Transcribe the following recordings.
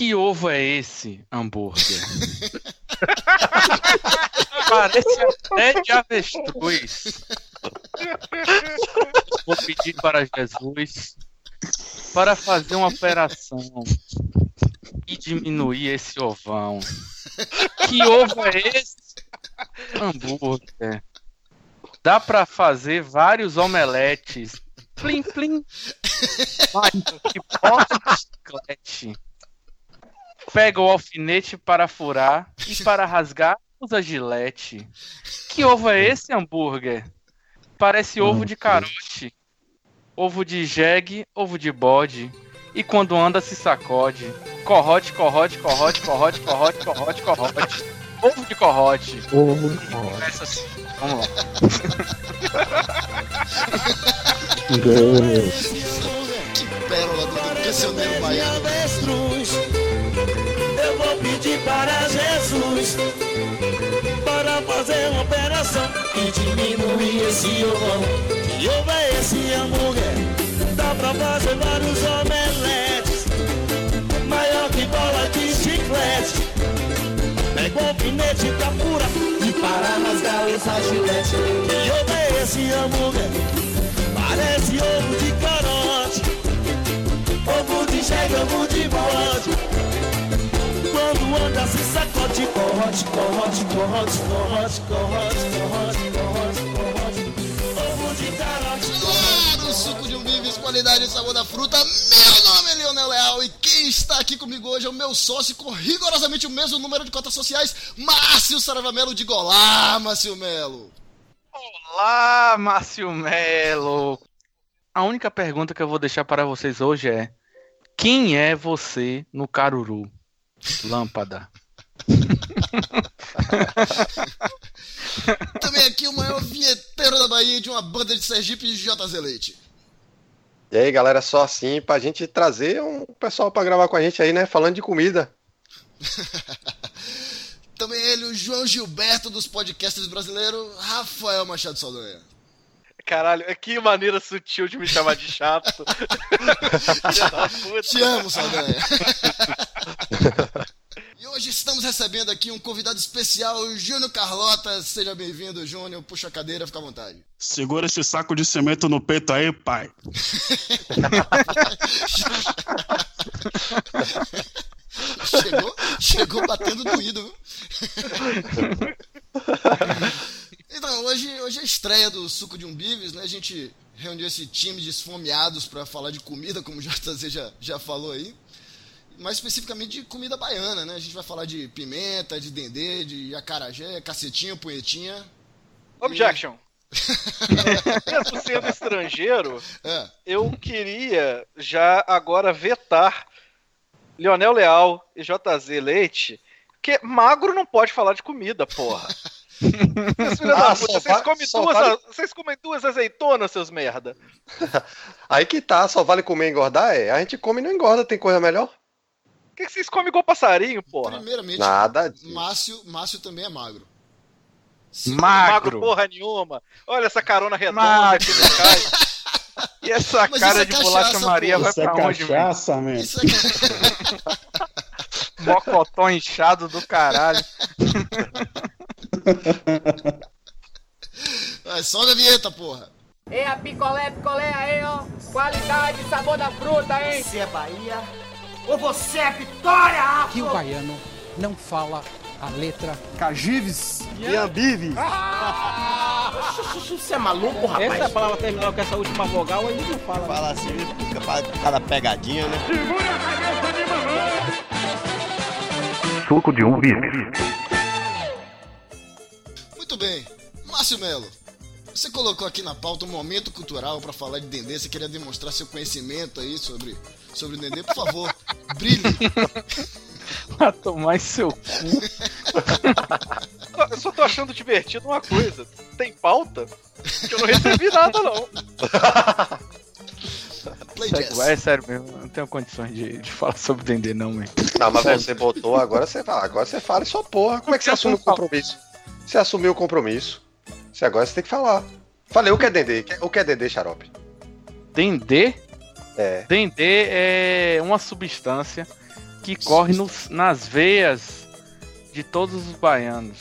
Que ovo é esse, hambúrguer? Parece até de avestruz. Vou pedir para Jesus para fazer uma operação e diminuir esse ovão. Que ovo é esse? Hambúrguer. Dá para fazer vários omeletes. Plim, plim. Mas que porta de chiclete. Pega o alfinete para furar e para rasgar usa gilete. Que ovo é esse, hambúrguer? Parece ovo de carote. Ovo de jegue, ovo de bode. E quando anda se sacode. Corrote, corrote, corrote, corrote, corrote, corrote, corrote. Ovo de corrote. Ovo de corrote. Começa assim. Vamos lá. Que pérola do cancioneiro baiano. Eu vou pedir para Jesus para fazer uma operação e diminuir esse ovão. Ovo é esse hambúrguer? Dá pra fazer vários omeletes, maior que bola de chiclete. Pega o alfinete pra pura e para rasgar essa gilete. Que ovo é esse hambúrguer? Parece ovo de carote. Ovo de jegue, ovo de bode anda se sacode Corrote, corrote, corrote, corrote, corrote, corrote, corrote, corrote Ovo de carote, Lá do suco de um Vives, qualidade e sabor da fruta. Meu nome é Leonel Leal e quem está aqui comigo hoje é o meu sócio com rigorosamente o mesmo número de cotas sociais, Márcio Saravamelo de Golá, Márcio Melo. Olá, Márcio Melo. A única pergunta que eu vou deixar para vocês hoje é: quem é você no Caruru? Lâmpada. Também aqui o maior vinheteiro da Bahia de uma banda de Sergipe de JZ Leite. E aí, galera, só assim pra gente trazer um pessoal pra gravar com a gente aí, né? Falando de comida. Também ele, o João Gilberto dos podcasters brasileiros, Rafael Machado Saldanha. Caralho, que maneira sutil de me chamar de chato. Te amo, Saldanha. e hoje estamos recebendo aqui um convidado especial, o Júnior Carlota. Seja bem-vindo, Júnior. Puxa a cadeira, fica à vontade. Segura esse saco de cimento no peito aí, pai. Chegou, chegou batendo doído, viu? Então, hoje, hoje é a estreia do Suco de Umbives, né? A gente reuniu esse time de esfomeados para falar de comida, como o JZ já, já falou aí. Mais especificamente de comida baiana, né? A gente vai falar de pimenta, de dendê, de acarajé, cacetinho, punhetinha. Objection. Mesmo sendo estrangeiro, É, eu queria já agora vetar Leonel Leal e JZ Leite, que magro não pode falar de comida, porra. Ah, puta, vocês, comem duas, vale- vocês comem duas azeitonas, seus merda. Aí que tá, só vale comer e engordar? É, a gente come e não engorda, tem coisa melhor? Por que, que vocês comem igual passarinho, porra? primeiramente, Nada disso. Márcio, Márcio também é magro. Magro Magro. porra nenhuma. Olha essa carona redonda Magro. que não cai. E essa Mas cara é de cachaça, bolacha Maria pô. vai Isso é pra onde, velho? cachaça, man. Isso é Mocotó inchado do caralho. Vai, sobe a vinheta, porra. É a picolé, picolé aí, ó. Qualidade, sabor da fruta, hein? Você é Bahia ou você é Vitória, que o Afro? baiano não fala a letra Cagives. Você é maluco, rapaz? Essa palavra terminar com essa última vogal, aí não fala. Fala assim, fica cada pegadinha, né? Suco de um vive. Márcio Melo, você colocou aqui na pauta um momento cultural para falar de Dendê. Você queria demonstrar seu conhecimento aí sobre, sobre o Dendê? Por favor, brilhe. Pra tomar em seu cu. Eu só tô achando divertido uma coisa. Tem pauta? Que eu não recebi nada, não. Play. É sério mesmo, eu não tenho condições de, de falar sobre Dendê, não, mesmo. Não, mas você botou, agora você fala, agora você fala e só porra. Como é que você assume o compromisso? Você assumiu o compromisso. Você agora você tem que falar. Falei o que é Dendê. O que é Dendê, xarope? Dendê? É. Dendê é uma substância que corre nos- nas veias de todos os baianos.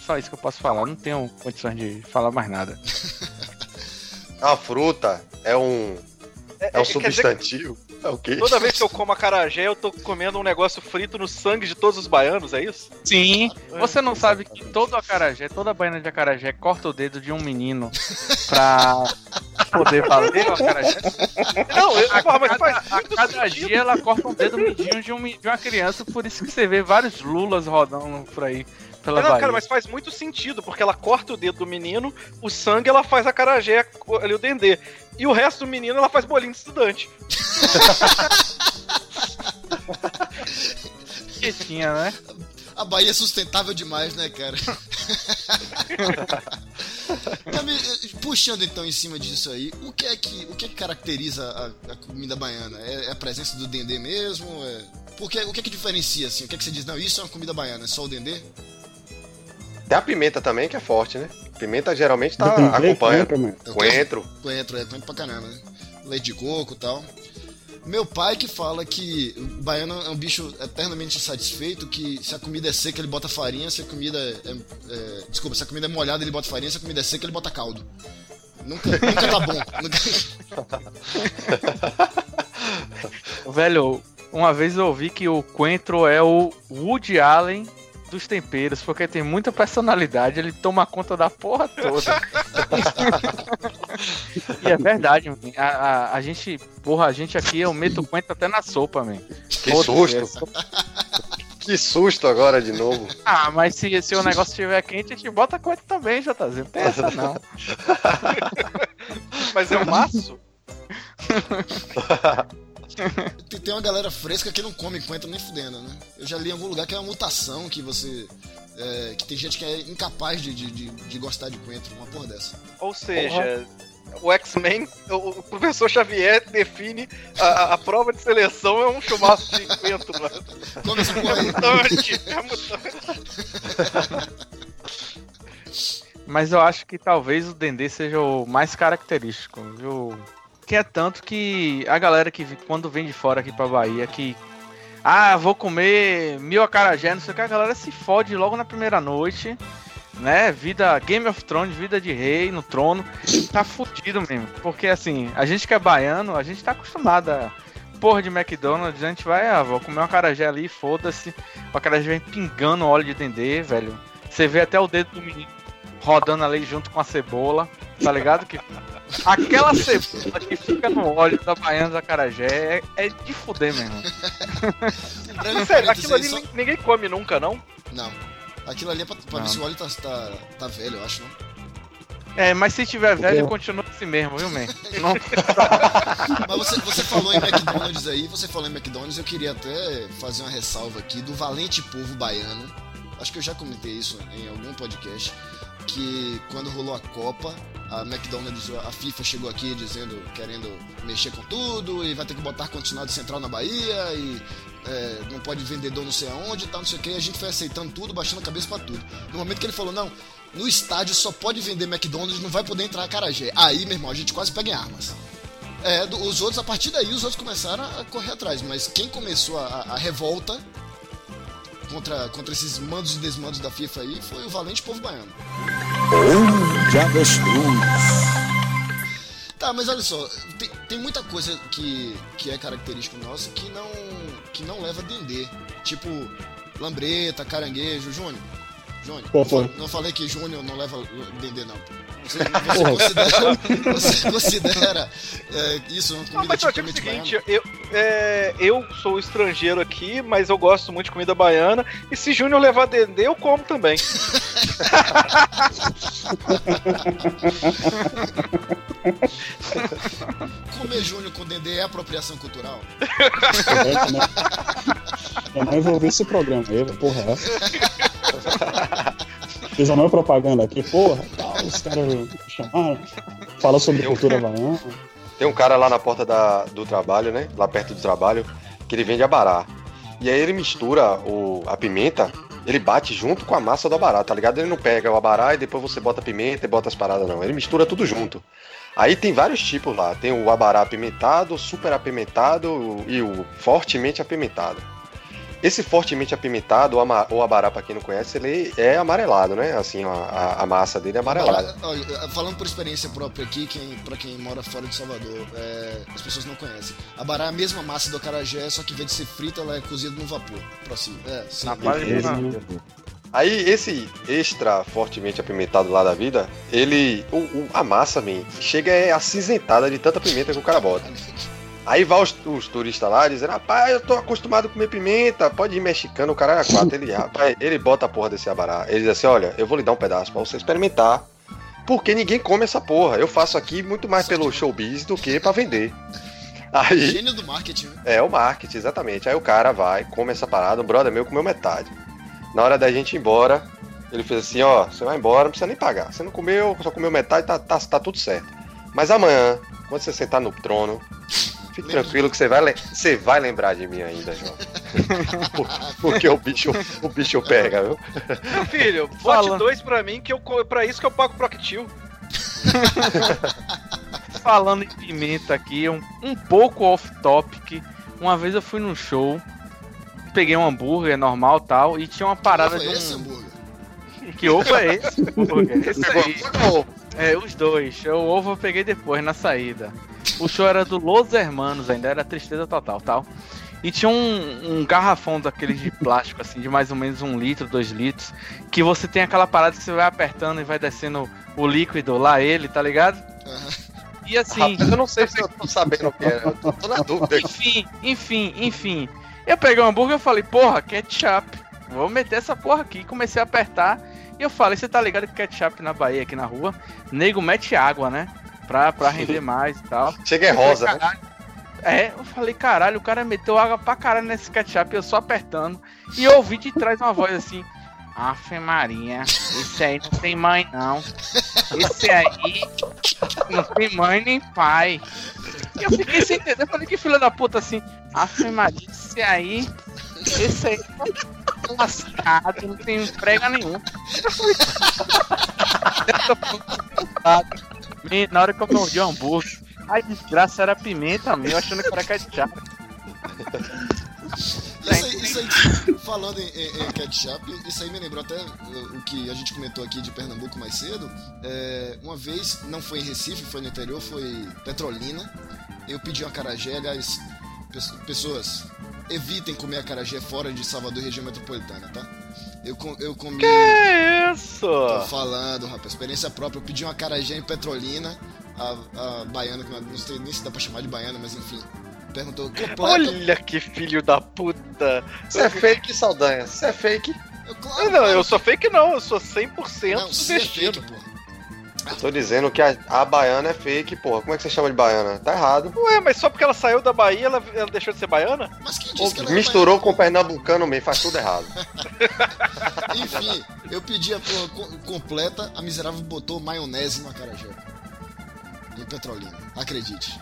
Só isso que eu posso falar, não tenho condições de falar mais nada. É uma fruta, é um. É, é, um dizer substantivo. É o quê? Toda vez que eu como acarajé, eu tô comendo um negócio frito no sangue de todos os baianos, é isso? Sim, você não sabe que todo acarajé, toda baiana de acarajé corta o dedo de um menino pra poder valer o acarajé? Não, eu, A porra, mas cada, a cada dia ela corta um dedo midinho de, um, de uma criança, por isso que você vê vários lulas rodando por aí pela Não, Bahia. cara, mas faz muito sentido, porque ela corta o dedo do menino, o sangue ela faz acarajé, ali o dendê. E o resto do menino ela faz bolinho de estudante. Que tinha, né? A Bahia é sustentável demais, né, cara? Me- Puxando então em cima disso aí, o que é que, o que, é que caracteriza a, a comida baiana? É, é a presença do dendê mesmo? É... Porque, o que é que diferencia, assim? O que é que você diz? Não, isso é uma comida baiana, é só o dendê? Tem a pimenta também, que é forte, né? Pimenta geralmente tá, acompanha. coentro. É? Coentro. Coentro, é coentro pra caramba, né? Leite de coco e tal. Meu pai que fala que o baiano é um bicho eternamente insatisfeito, que se a comida é seca ele bota farinha, se a comida é, é- Desculpa, se a comida é molhada ele bota farinha, se a comida é seca ele bota caldo. Nunca, nunca tá bom. Nunca... Velho, uma vez eu ouvi que o Coentro é o Woody Allen dos temperos, porque tem muita personalidade, ele toma conta da porra toda. e é verdade, man. a, a, a gente, porra, a gente aqui, eu meto o Coentro até na sopa, man. Que susto. Que susto agora de novo. Ah, mas se, se o negócio estiver quente, a gente bota Coentro também, JZ, não tem essa não. Mas é um maço? Tem, tem uma galera fresca que não come coentro nem fudendo, né? Eu já li em algum lugar que é uma mutação que você. é, que tem gente que é incapaz de, de, de, de gostar de coentro, uma porra dessa. Ou seja, o X-Men, o professor Xavier define a, a- prova de seleção é um chumaço de coentro, mano. Come essa porra É aí. mutante, é mutante. Mas eu acho que talvez o Dendê seja o mais característico, viu? Que é tanto que a galera que quando vem de fora aqui pra Bahia, que. Ah, vou comer mil acarajé, não sei o que, a galera se fode logo na primeira noite, né? Vida Game of Thrones, vida de rei no trono, tá fudido mesmo. Porque assim, a gente que é baiano, a gente tá acostumado a. Porra de McDonald's, a gente vai, ah, vou comer um acarajé ali, foda-se. O acarajé vem pingando óleo de dendê, velho. Você vê até o dedo do menino rodando ali junto com a cebola, tá ligado? Que aquela cebola que fica no óleo da baiana da carajé é, é de fuder mesmo. Breve Sério, aquilo ali só- nin- ninguém come nunca, não? Não. Aquilo ali é pra, pra ver Não. se o óleo tá, tá, tá velho, eu acho, não? É, mas se tiver velho, continua assim mesmo, viu, man? Não, Mas você, você falou em McDonald's aí, você falou em McDonald's, eu queria até fazer uma ressalva aqui do valente povo baiano. Acho que eu já comentei isso em algum podcast. Que quando rolou a Copa, a McDonald's, a FIFA chegou aqui dizendo, querendo mexer com tudo, e vai ter que botar continuado central na Bahia, e é, não pode vendedor não sei aonde e tal, não sei o que. A gente foi aceitando tudo, baixando a cabeça pra tudo. No momento que ele falou, não, no estádio só pode vender McDonald's, não vai poder entrar Carajé. Aí, meu irmão, a gente quase pega em armas. É, os outros, a partir daí, os outros começaram a correr atrás, mas quem começou a, a- a revolta contra, contra esses mandos e desmandos da FIFA aí foi o valente povo baiano. De avestruz. Tá, mas olha só, tem, tem muita coisa que, que é característico nosso que não, que não leva dendê. Tipo, lambreta, caranguejo, Júnior. Júnior, Pô, não, pô. fa- não falei que Júnior não leva dendê, não. Você, você considera, você considera é, isso uma Não, comida mas só tipo o seguinte, eu, é, eu sou estrangeiro aqui, mas eu gosto muito de comida baiana. E se Júnior levar dendê, eu como também. Comer Júnior com dendê é apropriação cultural? Eu não- Eu não envolvi esse programa aí, porra. Fiz a minha propaganda aqui, porra, tal, os caras chamaram, fala sobre cultura baiana. Tem um cara lá na porta da, do trabalho, né? Lá perto do trabalho, que ele vende abará. E aí ele mistura o, a pimenta, ele bate junto com a massa do abará, tá ligado? Ele não pega o abará e depois você bota a pimenta e bota as paradas, não. Ele mistura tudo junto. Aí tem vários tipos lá. Tem o abará apimentado, super apimentado e o fortemente apimentado. Esse fortemente apimentado, o ama- o abará, pra quem não conhece, ele é amarelado, né? Assim, a, a- massa dele é amarelada. Olha, falando por experiência própria aqui, quem, pra quem mora fora de Salvador, é, as pessoas não conhecem. A bará é a mesma massa do acarajé, só que em vez de ser frita, ela é cozida no vapor. Prossiga. É, sim. Na base de Aí, esse extra fortemente apimentado lá da vida, ele. O, o- a massa, man, chega é acinzentada de tanta pimenta que o cara bota. Aí vai os, os turistas lá dizendo, rapaz, eu tô acostumado a comer pimenta, pode ir mexicano, o cara é quatro. Ele, rapaz, ele bota a porra desse abará. Ele diz assim, olha, eu vou lhe dar um pedaço pra você experimentar. Porque ninguém come essa porra. Eu faço aqui muito mais pelo showbiz do que pra vender. Aí. Gênio do marketing, né? É, o marketing, exatamente. Aí o cara vai, come essa parada, um brother meu comeu metade. Na hora da gente ir embora, ele fez assim, ó, você vai embora, não precisa nem pagar. Você não comeu, só comeu metade, tá, tá, tá tudo certo. Mas amanhã, quando você sentar no trono, fique tranquilo que você vai, você vai lembrar de mim ainda, João. Por- Porque o bicho, o bicho pega, viu? Meu filho, bote Fala. dois pra mim, que eu, pra isso que eu pago Proctil. Falando em pimenta aqui, um, um pouco off-topic. Uma vez eu fui num show, peguei um hambúrguer normal e tal, e tinha uma parada de esse um. hambúrguer? Que ovo é esse? hambúrguer? Esse Pegou aí. pegou. É, os dois. O ovo eu peguei depois, na saída. O show era do Los Hermanos, ainda era tristeza total, tal. E tinha um, um garrafão daqueles de plástico, assim, de mais ou menos um litro, dois litros, que você tem aquela parada que você vai apertando e vai descendo o líquido lá, ele, tá ligado? E assim. Rapaz, eu não sei se eu tô sabendo o que é, eu tô, tô na dúvida. Enfim, enfim, enfim. Eu peguei o hambúrguer e falei, porra, ketchup. Vou meter essa porra aqui. Comecei a apertar. E eu falei, você tá ligado que ketchup na Bahia, aqui na rua, nego mete água, né? Pra, pra render mais e tal. Chega é falei, rosa, né? É, eu falei, caralho, o cara meteu água pra caralho nesse ketchup, eu só apertando. E eu ouvi de trás uma voz assim. Afe Maria, esse aí não tem mãe não. Esse aí não tem mãe nem pai. E eu fiquei sem entender, eu falei que filha da puta assim. Afe Maria, esse aí. Esse aí tá lascado, não tem emprego nenhum. Na hora que eu mordi o hambúrguer, a desgraça era pimenta meu, achando que era ketchup. Isso aí, isso aí, falando em, em- em ketchup, isso aí me lembrou até o que a gente comentou aqui de Pernambuco mais cedo. É, uma vez, não foi em Recife, foi no interior, foi Petrolina. Eu pedi um acarajé, aliás, pes- pessoas, evitem comer acarajé fora de Salvador região metropolitana, tá? Eu, com- eu comi. Que isso? Tô falando, rapaz, experiência própria. Eu pedi um acarajé em Petrolina. A, a baiana, que eu não sei nem se dá pra chamar de baiana, mas enfim. Perguntou. Olha que filho da puta. Isso é fake, Saldanha. Isso é fake. Eu, claro, Não, claro eu sou fake não, eu sou 100% Não, se é vestido. fake, pô. Eu tô dizendo que a, a baiana é fake, porra. Como é que você chama de baiana? Tá errado. Ué, mas só porque ela saiu da Bahia, ela, ela deixou de ser baiana? Mas quem Pô, disse que ela é misturou com o pernambucano mesmo, faz tudo errado. Enfim, eu pedi a porra co- completa, a miserável botou maionese no acarajé. Em Petrolina. Acredite.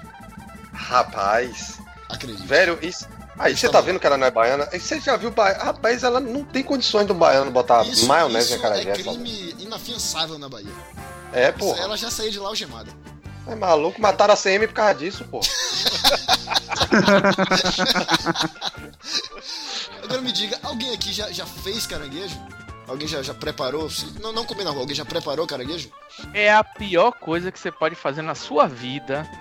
Rapaz, Acredite. velho, isso. Aí você tá vendo que ela não é baiana? Aí Você já viu baiana? Rapaz, ela não tem condições do baiano botar Isso, maionese isso em acarajé. é Saldanha. crime inafiançável na Bahia. É, Isso- porra. Ela já saiu de lá algemada. É maluco, mataram a CM por causa disso, porra. Agora me diga, alguém aqui já, já fez caranguejo? Alguém já, já preparou? Não, não comi na rua, alguém já preparou caranguejo? É a pior coisa que você pode fazer na sua vida.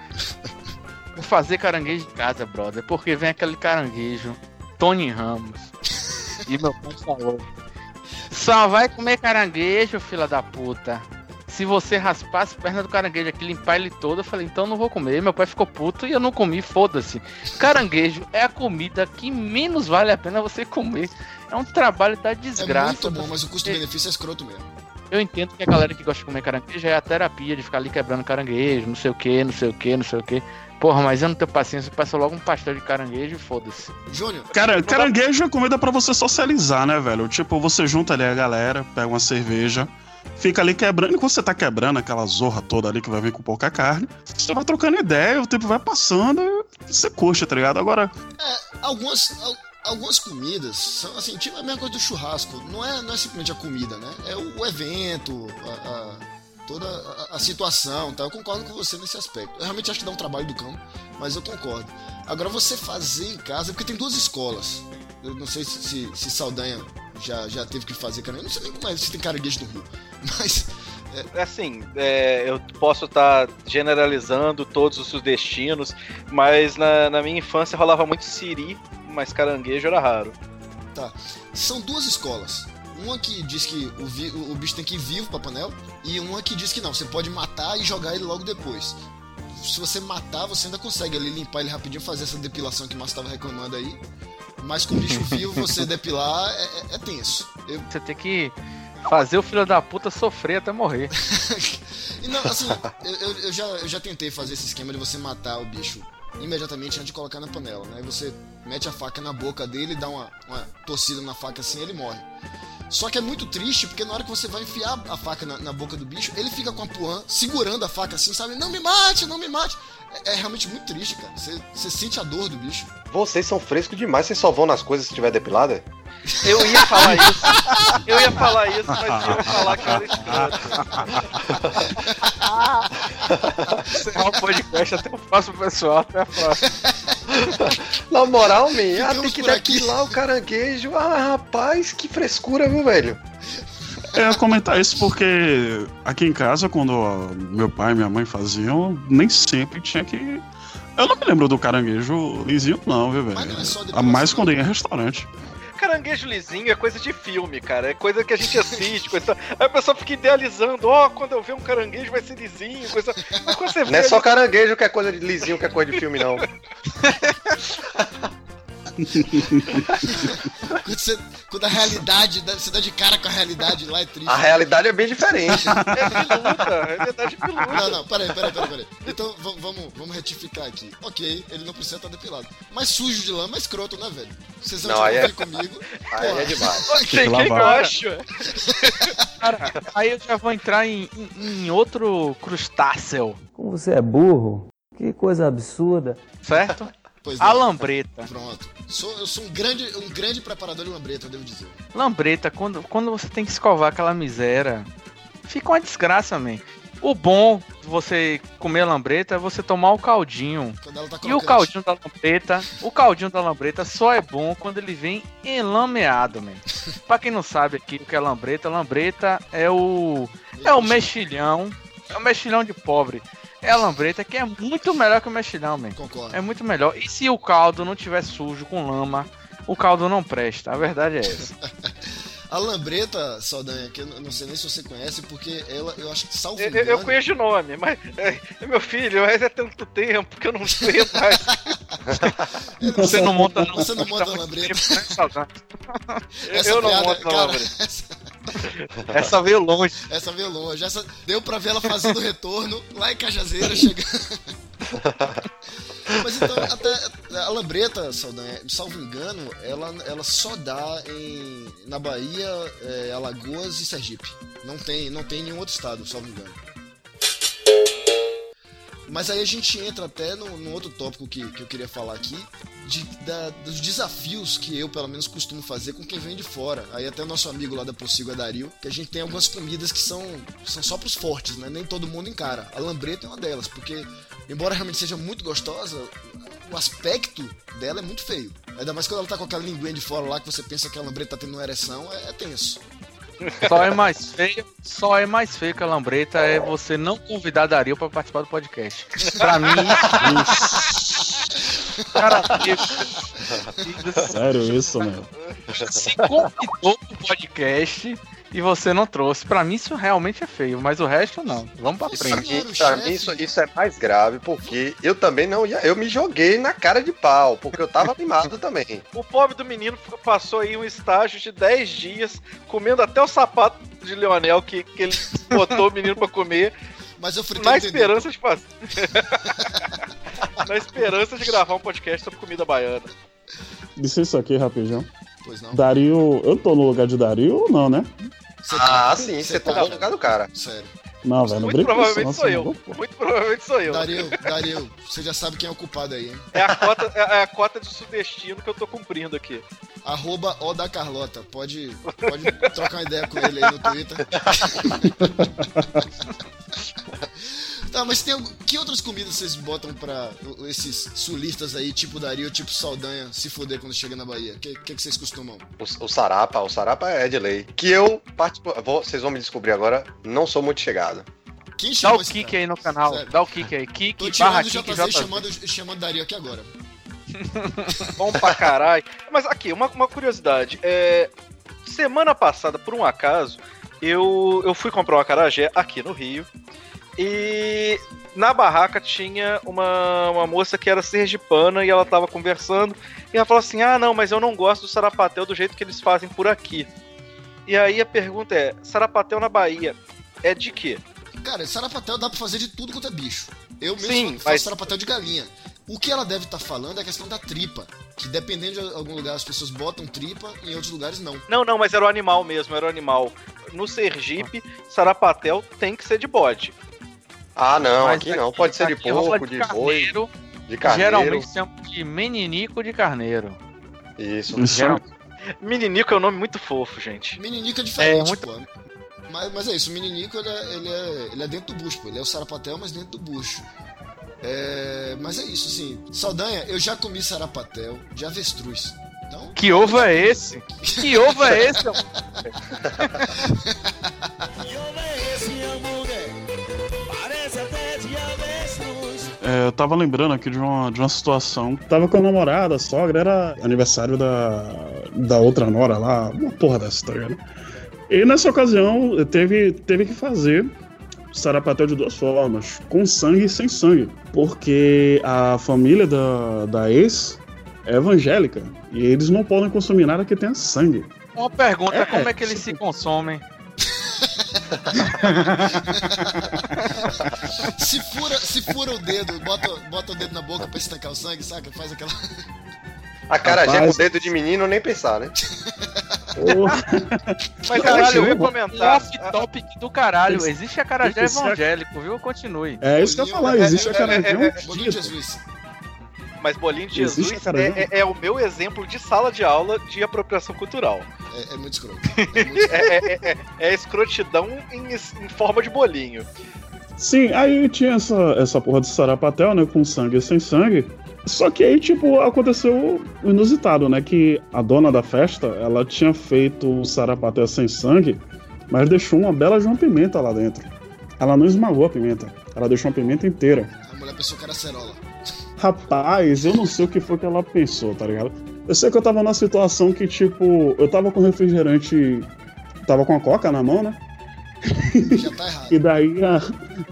Fazer caranguejo de casa, brother. Porque vem aquele caranguejo, Tony Ramos. E meu pai falou: Só vai comer caranguejo, fila da puta. Se você raspar as pernas do caranguejo aqui, limpar ele todo, eu falei, então não vou comer. Meu pai ficou puto e eu não comi, foda-se. Caranguejo é a comida que menos vale a pena você comer. É um trabalho da É desgraça. muito bom, mas o custo-benefício é escroto mesmo. Eu entendo que a galera que gosta de comer caranguejo é a terapia de ficar ali quebrando caranguejo, não sei o que, não sei o que, não sei o que. Porra, mas eu não tenho paciência, peço logo um pastel de caranguejo e foda-se. Júnior, Cara, caranguejo é comida pra você socializar, né, velho? Tipo, você junta ali a galera, pega uma cerveja, fica ali quebrando. E quando você tá quebrando aquela zorra toda ali que vai vir com pouca carne, você vai trocando ideia, o tempo vai passando e você curte, tá ligado? Agora, é, algumas, al- algumas comidas são assim, tipo a mesma coisa do churrasco. Não é, não é simplesmente a comida, né? É o, o evento, a, a- toda a, a situação, tá? Eu concordo com você nesse aspecto. Eu realmente acho que dá um trabalho do cão, mas eu concordo. Agora você fazer em casa, porque tem duas escolas. Eu não sei se, se, se Saldanha já, já teve que fazer caranguejo. Não sei nem como é se tem caranguejo no Rio. Mas É Assim, é, eu posso estar generalizando todos os sudestinos, mas na, na minha infância rolava muito siri, mas caranguejo era raro. Tá. São duas escolas. Uma que diz que o, vi- o- o bicho tem que ir vivo pra panela, e uma que diz que não, você pode matar e jogar ele logo depois. Se você matar, você ainda consegue ali limpar ele rapidinho, fazer essa depilação que o Márcio tava reclamando aí. Mas com o bicho vivo, você depilar é, é- é tenso. Eu, Você tem que fazer o filho da puta sofrer até morrer. Não, assim, eu, eu- já, eu já tentei fazer esse esquema de você matar o bicho imediatamente antes de colocar na panela, né? Você mete a faca na boca dele, dá uma, uma torcida na faca assim ele morre. Só que é muito triste, porque na hora que você vai enfiar a faca na, na boca do bicho, ele fica com a puan segurando a faca assim, sabe? Não me mate, não me mate. É, é realmente muito triste, cara. Você, você sente a dor do bicho. Vocês são frescos demais, vocês só vão nas coisas se tiver depilada? Eu ia falar isso, eu ia falar isso, mas eu ia falar que era escroto. Encerrar o podcast até o próximo, pessoal. Até a próxima. Na moral, man, ah, tem que por aqui. depilar o caranguejo. Ah, rapaz, que frescura, viu, velho? Eu ia comentar isso porque aqui em casa, quando meu pai e minha mãe faziam, nem sempre tinha que. Eu não me lembro do caranguejo lisinho, não, viu, velho? Mas não é só A depilação, mais quando ia em restaurante. Caranguejo lisinho é coisa de filme, cara. É coisa que a gente assiste. Coisa... Aí a pessoa fica idealizando, ó, quando eu ver um caranguejo vai ser lisinho, coisa. Mas quando você Não é vê só caranguejo que é coisa de lisinho, que é coisa de filme, não. Quando, você, quando a realidade, dá- você dá de cara com a realidade lá, é triste. A realidade é bem diferente. É biluta, é verdade biluta. Não, não, peraí, peraí, peraí, peraí. Então vam- vamos, vamos retificar aqui. Ok, ele não precisa estar depilado. Mas sujo de lama é escroto, né, velho? Vocês vão Não, aí é- comigo. Aí é demais. Tem quem gosta. Cara, aí eu já vou entrar em, em- em outro crustáceo, Como você é burro? Que coisa absurda. certo? Pois. A lambreta. Pronto. Sou, eu sou um grande, um grande preparador de lambreta, eu devo dizer. Lambreta, quando, quando você tem que escovar aquela miséria, fica uma desgraça, man. O bom de você comer lambreta é você tomar o caldinho. Tá E o caldinho da lambreta, o caldinho da lambreta só é bom quando ele vem enlameado, man. Pra quem não sabe aqui o que é lambreta, lambreta é o é o mexilhão, é o mexilhão de pobre. É a lambreta que é muito melhor que o mexilhão, man. Concordo. É muito melhor. E se o caldo não tiver sujo com lama, o caldo não presta. A verdade é essa. A lambreta, Saldanha, que eu não- sei nem se você conhece, porque ela, eu acho que salvo Eu, engano... eu conheço de nome, mas. É, é meu filho, mas é tanto tempo que eu não sei mais. Você não monta não. Você não monta Tá muito lambreta. eu não piada, monto cara, lambreta. Essa, Essa veio longe. essa veio longe. Essa deu pra ver ela fazendo retorno lá em Cajazeira, chegando. Mas então, até a lambreta, salvo engano, ela, ela só dá em, na Bahia, é, Alagoas e Sergipe. Não tem, não tem em nenhum outro estado, salvo engano. Mas aí a gente entra até no, no outro tópico que, que eu queria falar aqui, de, da- dos desafios que eu, pelo menos, costumo fazer com quem vem de fora. Aí até o nosso amigo lá da Prossigo, Dario, que a gente tem algumas comidas que são, são só pros fortes, né? Nem todo mundo encara. A lambreta é uma delas, porque, embora realmente seja muito gostosa, o aspecto dela é muito feio. Ainda mais quando ela tá com aquela linguinha de fora lá, que você pensa que a lambreta tá tendo uma ereção, é, é tenso. Só é mais feio, só é mais feio que a lambreta é você não convidar Dario pra participar do podcast. Pra mim, cara, Sério isso, meu? se convidou pro podcast e você não trouxe. Pra mim isso realmente é feio, mas o resto não. Vamos pra Pra frente. pra mim isso, isso é mais grave, porque eu também não ia. Eu me joguei na cara de pau, porque eu tava animado também. O pobre do menino passou aí um estágio de 10 dias, comendo até o sapato de Leonel que, que ele botou o menino pra comer, Mas eu fritei na esperança de fazer. na esperança de gravar um podcast sobre comida baiana. Disse isso aqui rapidinho. Pois não. Dario. Eu tô no lugar de Dario ou não, né? Você Ah, tá- sim, você tá- tá no lugar do cara. Sério. Não, velho, não Muito isso, provavelmente sou eu. Muito provavelmente sou eu. Dario, Dario, você já sabe quem é o culpado aí, hein? É a cota, é a cota de sudestino que eu tô cumprindo aqui. Arroba O da Carlota. Pode, pode trocar uma ideia com ele aí no Twitter. tá, mas tem que outras comidas vocês botam pra esses sulistas aí, tipo Dario, tipo Saldanha, se foder quando chega na Bahia? O que, que, que vocês costumam? O, o Sarapa, o Sarapa é de lei. Que eu, particu- vou, vocês vão me descobrir agora, não sou muito chegado. Quem Dá o kick cara? aí no canal. Sério. Dá o kick aí. Tô Kick tirando barra o kick JZ JZ. chamando, chamando Dario aqui agora. Bom pra caralho. Mas aqui, uma, uma curiosidade. É, semana passada, por um acaso, eu, eu fui comprar um acarajé aqui no Rio. E na barraca tinha uma, uma moça que era sergipana e ela tava conversando. E ela falou assim: Ah, não, mas eu não gosto do sarapatel do jeito que eles fazem por aqui. E aí a pergunta é: sarapatel na Bahia é de quê? Cara, sarapatel dá pra fazer de tudo quanto é bicho. Eu mesmo Sim, faço mas- sarapatel de galinha. O que ela deve estar falando é a questão da tripa. Que dependendo de algum lugar as pessoas botam tripa, em outros lugares não. Não, não, mas era o animal mesmo, era o animal. No Sergipe, sarapatel tem que ser de bode. Ah, não, Mas aqui não. Pode ser de rola porco, de boi, carneiro. de carneiro. Geralmente chama de meninico de carneiro. Isso. Isso. Geral- Meninico é um nome muito fofo, gente. Meninico é diferente, É, muito- pô. Mas, mas é isso, o meninico ele é, ele, é, ele é dentro do bucho, pô. Ele é o sarapatel, mas dentro do bucho. É, mas é isso, assim. Saldanha, eu já comi sarapatel de avestruz. Então, Que ovo é esse? Que ovo é esse? É, eu tava lembrando aqui de uma, de uma situação. Tava com a namorada, a sogra, era aniversário da, da outra nora lá, uma porra dessa, tá ligado? E nessa ocasião teve, teve que fazer sarapatel de duas formas, com sangue e sem sangue. Porque a família da, da ex é evangélica e eles não podem consumir nada que tenha sangue. Uma pergunta, É, como é que eles se consomem? se fura, se fura o dedo, bota, bota o dedo na boca pra estancar o sangue, saca? Faz aquela. A cara já com dedo de menino, nem pensar, né? Mas caralho, eu ia comentar. off-topic do caralho. Existe acarajé esse- evangélico, viu? Continue. É isso que eu ia falar, existe a cara é, é, é, Bolinho de Jesus. Mas Bolinho de Jesus é, é- é o meu exemplo de sala de aula de apropriação cultural. É, é muito escroto. É muito escroto. É, é, é, é escrotidão em, em forma de bolinho. Sim, aí tinha essa, essa porra de sarapatel, né? Com sangue e sem sangue. Só que aí, tipo, aconteceu o inusitado, né? Que a dona da festa, ela tinha feito o sarapatel sem sangue, mas deixou uma bela de uma pimenta lá dentro. Ela não esmagou a pimenta, ela deixou a pimenta inteira. A mulher pensou que era cerola. Rapaz, eu não sei o que foi que ela pensou, tá ligado? Eu sei que eu tava numa situação que, tipo, eu tava com refrigerante. Tava com a coca na mão, né? Já tá errado. E daí a-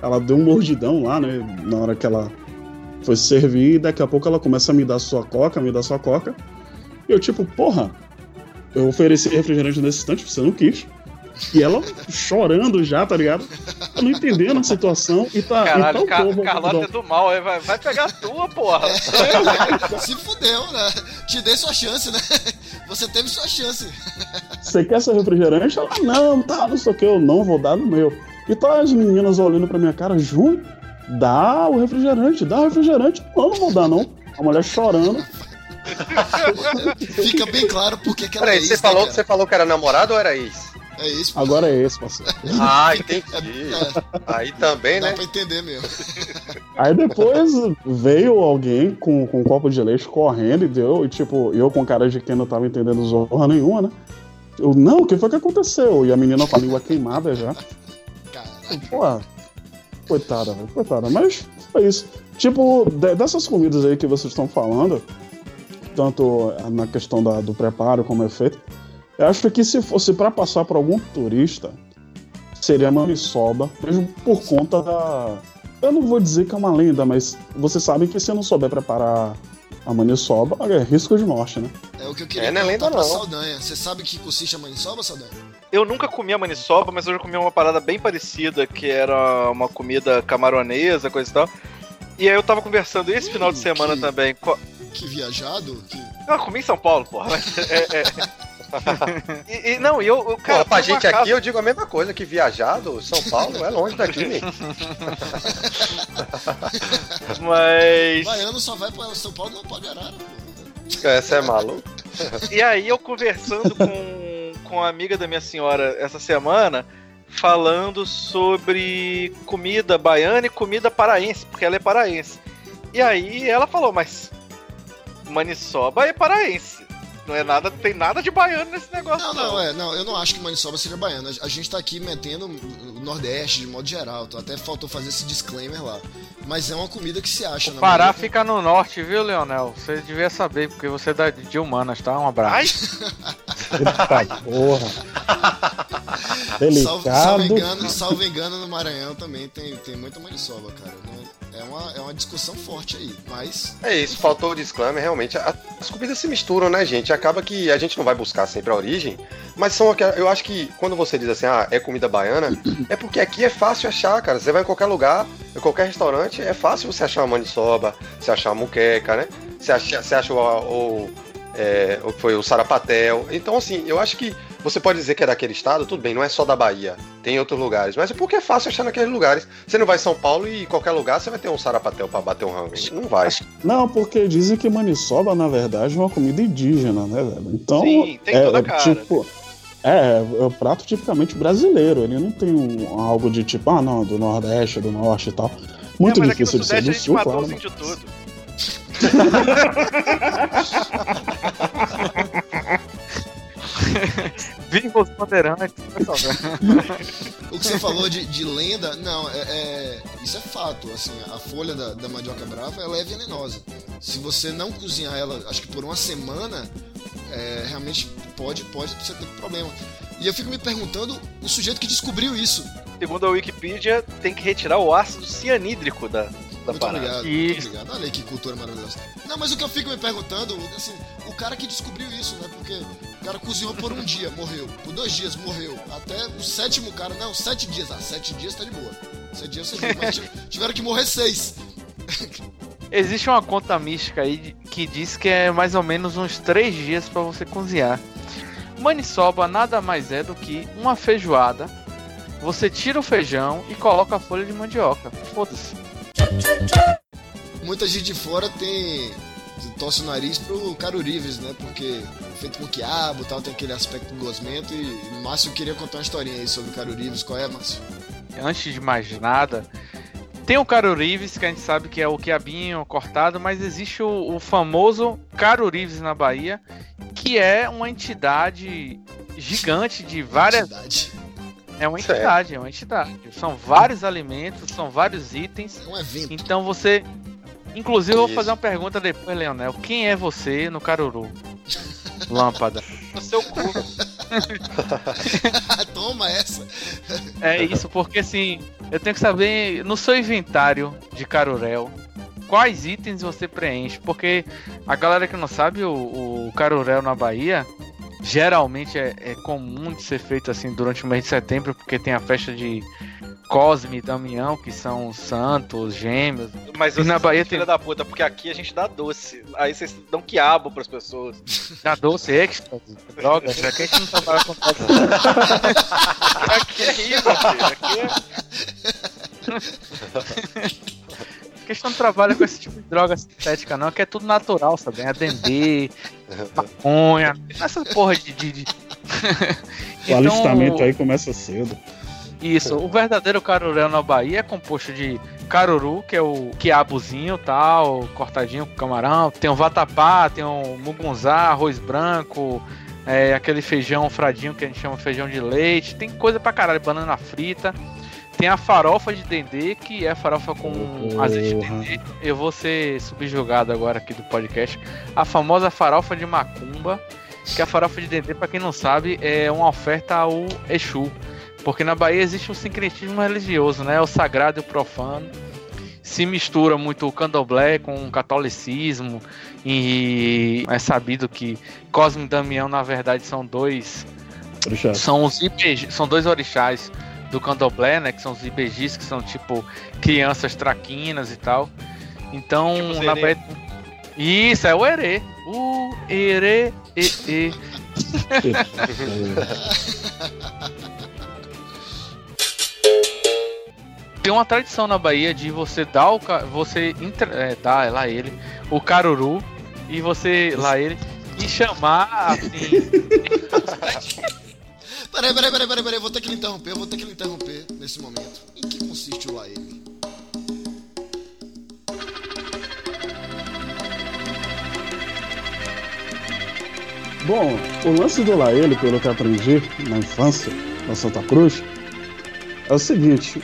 ela deu um mordidão lá, né? Na hora que ela foi servir, e daqui a pouco ela começa a me dar sua coca, me dar sua coca. E eu, tipo, porra, eu ofereci refrigerante nesse instante, você não quis. E ela chorando já, tá ligado? Eu não entendendo a situação e tá. Caralho, e tá povo Carlota é do mal, é, vai, vai pegar a tua, porra. Se fudeu, né? Te dei sua chance, né? Você teve sua chance. Você quer seu refrigerante? Ela, não, tá, não sei o que, eu não vou dar no meu. E tá as meninas olhando pra minha cara, Ju, dá o refrigerante, dá o refrigerante. Não, não vou dar não. A mulher chorando. Fica bem claro porque que ela Peraí, é você isso, falou, né, cara? você falou que era namorado ou era ex? É isso, pô. Agora é esse, parceiro. Ah, entendi. Aí também, Dá né? pra entender mesmo. Aí depois veio alguém com, com um copo de leite correndo e deu, e tipo, eu com cara de quem não tava entendendo zorra nenhuma, né? Eu, não, o que foi que aconteceu? E a menina com a língua queimada já. Caralho. Pô, coitada, velho, coitada. Mas foi isso. Tipo, de- dessas comidas aí que vocês estão falando, tanto na questão da- do preparo como é feito, eu acho que se fosse pra passar pra algum turista, seria maniçoba, mesmo por conta da. Eu não vou dizer que é uma lenda, mas vocês sabem que se não souber preparar a maniçoba, é risco de morte, né? É o que eu queria É, não é lenda, pra não. Saldanha. Você sabe que consiste a maniçoba, Saldanha? Eu nunca comi a maniçoba, mas eu já comi uma parada bem parecida, que era uma comida camaronesa, coisa e tal. E aí eu tava conversando esse Hum, final de semana que- também. co- Que viajado? Que... Não, eu comi em São Paulo, porra. mas é- é. E, e- não, eu, eu Pô, cara, pra fui numa gente aqui casa- eu digo a mesma coisa, que viajado, São Paulo é longe daqui, né? Mas. Baiano só vai pra São Paulo não pode Arara, pô. Essa é maluco. E aí eu conversando com, com a amiga da minha senhora essa semana, falando sobre comida baiana e comida paraense, porque ela é paraense. E aí ela falou, mas maniçoba é paraense. Não é nada, tem nada de baiano nesse negócio. Não, não, é, não, eu não acho que maniçoba seja baiana. A gente tá aqui metendo o Nordeste de modo geral, então até faltou fazer esse disclaimer lá. Mas é uma comida que se acha na Pará maioria- fica no norte, viu, Leonel? Você devia saber, porque você é da, de humanas, tá? Um abraço. Eita porra. Salvo, salvo engano, salvo engano, no Maranhão também tem, tem muita maniçoba, cara. Não- É uma, é uma discussão forte aí, mas. É isso, faltou o disclaimer, realmente. a- As comidas se misturam, né, gente? Acaba que a gente não vai buscar sempre a origem, mas são. Eu acho que quando você diz assim, ah, é comida baiana, é porque aqui é fácil achar, cara. Você vai em qualquer lugar, em qualquer restaurante, é fácil você achar uma maniçoba, você achar uma muqueca, né? Você acha, você acha o, o, é, foi o sarapatel. Então, assim, eu acho que você pode dizer que é daquele estado, tudo bem, não é só da Bahia, tem outros lugares, mas é porque é fácil achar naqueles lugares. Você não vai em São Paulo e em qualquer lugar você vai ter um sarapatel pra bater um rango. Não vai. Não, porque dizem que maniçoba, na verdade, é uma comida indígena, né, velho? Então, Sim, tem é, toda a é cara. tipo. É, é o prato tipicamente brasileiro. Ele não tem um, algo de tipo, ah, não, do Nordeste, do Norte e tal. Muito é, mas aqui no difícil de ser Sudeste a do gente Sul, matou claro. os índios tudo. Viva os bandeirantes. O que você falou de, de lenda, não, é, é- isso é fato. Assim, a folha da, da mandioca brava ela é venenosa. Se você não cozinhar ela, acho que por uma semana, é, realmente pode, pode você ter problema. E eu fico me perguntando o sujeito que descobriu isso. Segundo a Wikipedia, tem que retirar o ácido cianídrico da, da Muito parada. obrigado, muito obrigado. Olha aí que cultura maravilhosa. Não, mas o que eu fico me perguntando, assim, o cara que descobriu isso, né? Porque o cara cozinhou por um dia, morreu. Por dois dias, morreu. Até o sétimo cara, não, sete dias. Ah, sete dias tá de boa. Sete dias boa. Mas tiv- tiveram que morrer seis. Existe uma conta mística aí que diz que é mais ou menos uns três dias pra você cozinhar. Maniçoba nada mais é do que uma feijoada. Você tira o feijão e coloca a folha de mandioca. Foda-se. Muita gente de fora tem. torce o nariz pro Carurives, né? Porque feito com quiabo e tal, tem aquele aspecto gosmento. E o Márcio queria contar uma historinha aí sobre o Carurives. Qual é, Márcio? Antes de mais nada, tem o Carurives, que a gente sabe que é o quiabinho cortado, mas existe o, o famoso Carurives na Bahia, que é uma entidade gigante de várias. É uma Certo. entidade, é uma entidade. São vários alimentos, são vários itens. É um evento. Então você. Inclusive, eu vou fazer uma pergunta depois, Leonel. Quem é você no Caruru? Lâmpada. No seu cu. Toma essa. É isso, porque assim, eu tenho que saber no seu inventário de Carurel quais itens você preenche, porque a galera que não sabe, o, o Carurel na Bahia geralmente é, é comum de ser feito assim durante o mês de setembro, porque tem a festa de Cosme e Damião, que são santos, gêmeos. Mas e na Bahia filha tem da puta, porque aqui a gente dá doce. Aí vocês dão quiabo pras pessoas. da doce extra, droga, já que a gente não trabalha com droga. aqui é meu filho. Aqui é... A questão não trabalha com esse tipo de droga sintética, não, que é tudo natural, sabe? É dendê, maconha, essa porra de. de, de- O alistamento aí começa cedo. Isso, o verdadeiro carurel na Bahia é composto de caruru, que é o quiabozinho tal, cortadinho com camarão, tem o vatapá, tem o mugunzá, arroz branco, é, aquele feijão fradinho que a gente chama feijão de leite, tem coisa pra caralho, banana frita. Tem a farofa de dendê, que é farofa com azeite de dendê. Eu vou ser subjugado agora aqui do podcast. A famosa farofa de macumba, que a farofa de dendê, pra quem não sabe, é uma oferta ao Exu. Porque na Bahia existe um sincretismo religioso, né? O sagrado e o profano. Se mistura muito o candomblé com o catolicismo. E é sabido que Cosme e Damião, na verdade, são dois. Orixás. São os são dois orixás do candomblé, né? Que são os IBGs, que são tipo crianças traquinas e tal. Então, Tipo na. Bahia. Isso, é o Herê. O Herê. E, e. Tem uma tradição na Bahia de você dar o você é, dar é lá ele o caruru e você lá ele e chamar assim Peraí, peraí, peraí, peraí, peraí, vou ter que lhe interromper, vou ter que lhe interromper nesse momento. Em que consiste o Laele? Bom, o lance do Laele, pelo que aprendi na infância, na Santa Cruz, é o seguinte: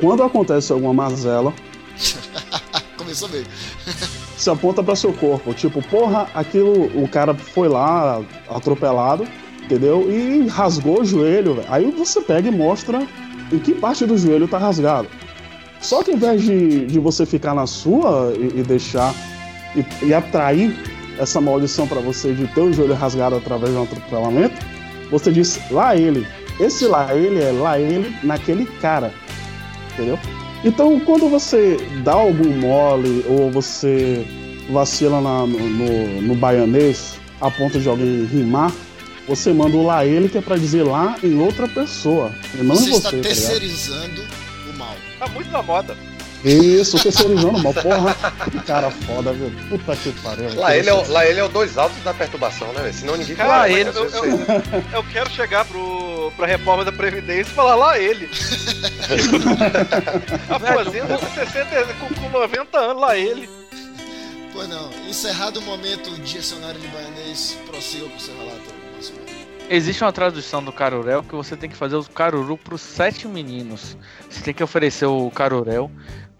quando acontece alguma mazela, Começou bem. se aponta para seu corpo, tipo, porra, aquilo, o cara foi lá atropelado, entendeu? E rasgou o joelho. Aí você pega e mostra em que parte do joelho tá rasgado. Só que ao invés de, de você ficar na sua e, e deixar e, e atrair essa maldição para você de ter o joelho rasgado através de um atropelamento, você diz lá ele. Esse lá ele é lá ele naquele cara. Entendeu? Então quando você dá algum mole ou você vacila na- no, no, no baianês a ponto de alguém rimar, você manda o lá ele que é pra dizer lá em outra pessoa. E não Você em você, está tá terceirizando o mal. Tá muito na moda. Isso, terceirizando mal. Porra, que cara foda, viu? Puta que pariu. Lá ele, é o, lá ele é o dois altos da perturbação, né, velho? Senão ninguém Cara, fala, ele, eu, vezes eu- eu quero chegar pro, pra reforma da Previdência e falar lá ele. Aposenta com, 60, com, com 90 anos, lá ele. Pois não. Encerrado o momento dicionário de baianês, prossiga com o seu relato. Existe uma tradução do carurel que você tem que fazer o caruru pros sete meninos. Você tem que oferecer o carurel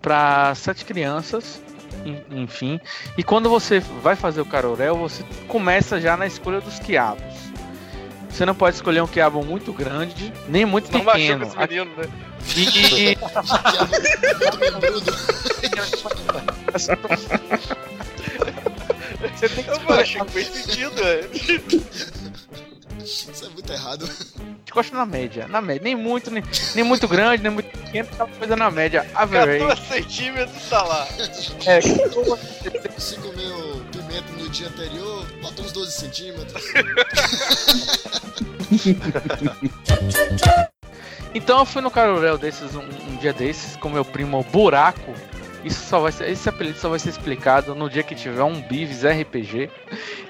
para sete crianças, en- enfim. E quando você vai fazer o carurel, você começa já na escolha dos quiabos. Você não pode escolher um quiabo muito grande, nem muito Não pequeno. esse menino, né? E- Você tem que escolher. acho que fez sentido, velho. Isso é muito errado. Gosto na média, na média. Nem muito, nem, nem muito grande, nem muito pequeno, aquela coisa na média. Average. 14 centímetros tá lá. É, Se comeu pimenta no dia anterior, bota uns 12 centímetros. Então eu fui no Carurel desses um, um dia desses com meu primo Buraco. Isso só vai ser, esse apelido só vai ser explicado no dia que tiver um Bives RPG.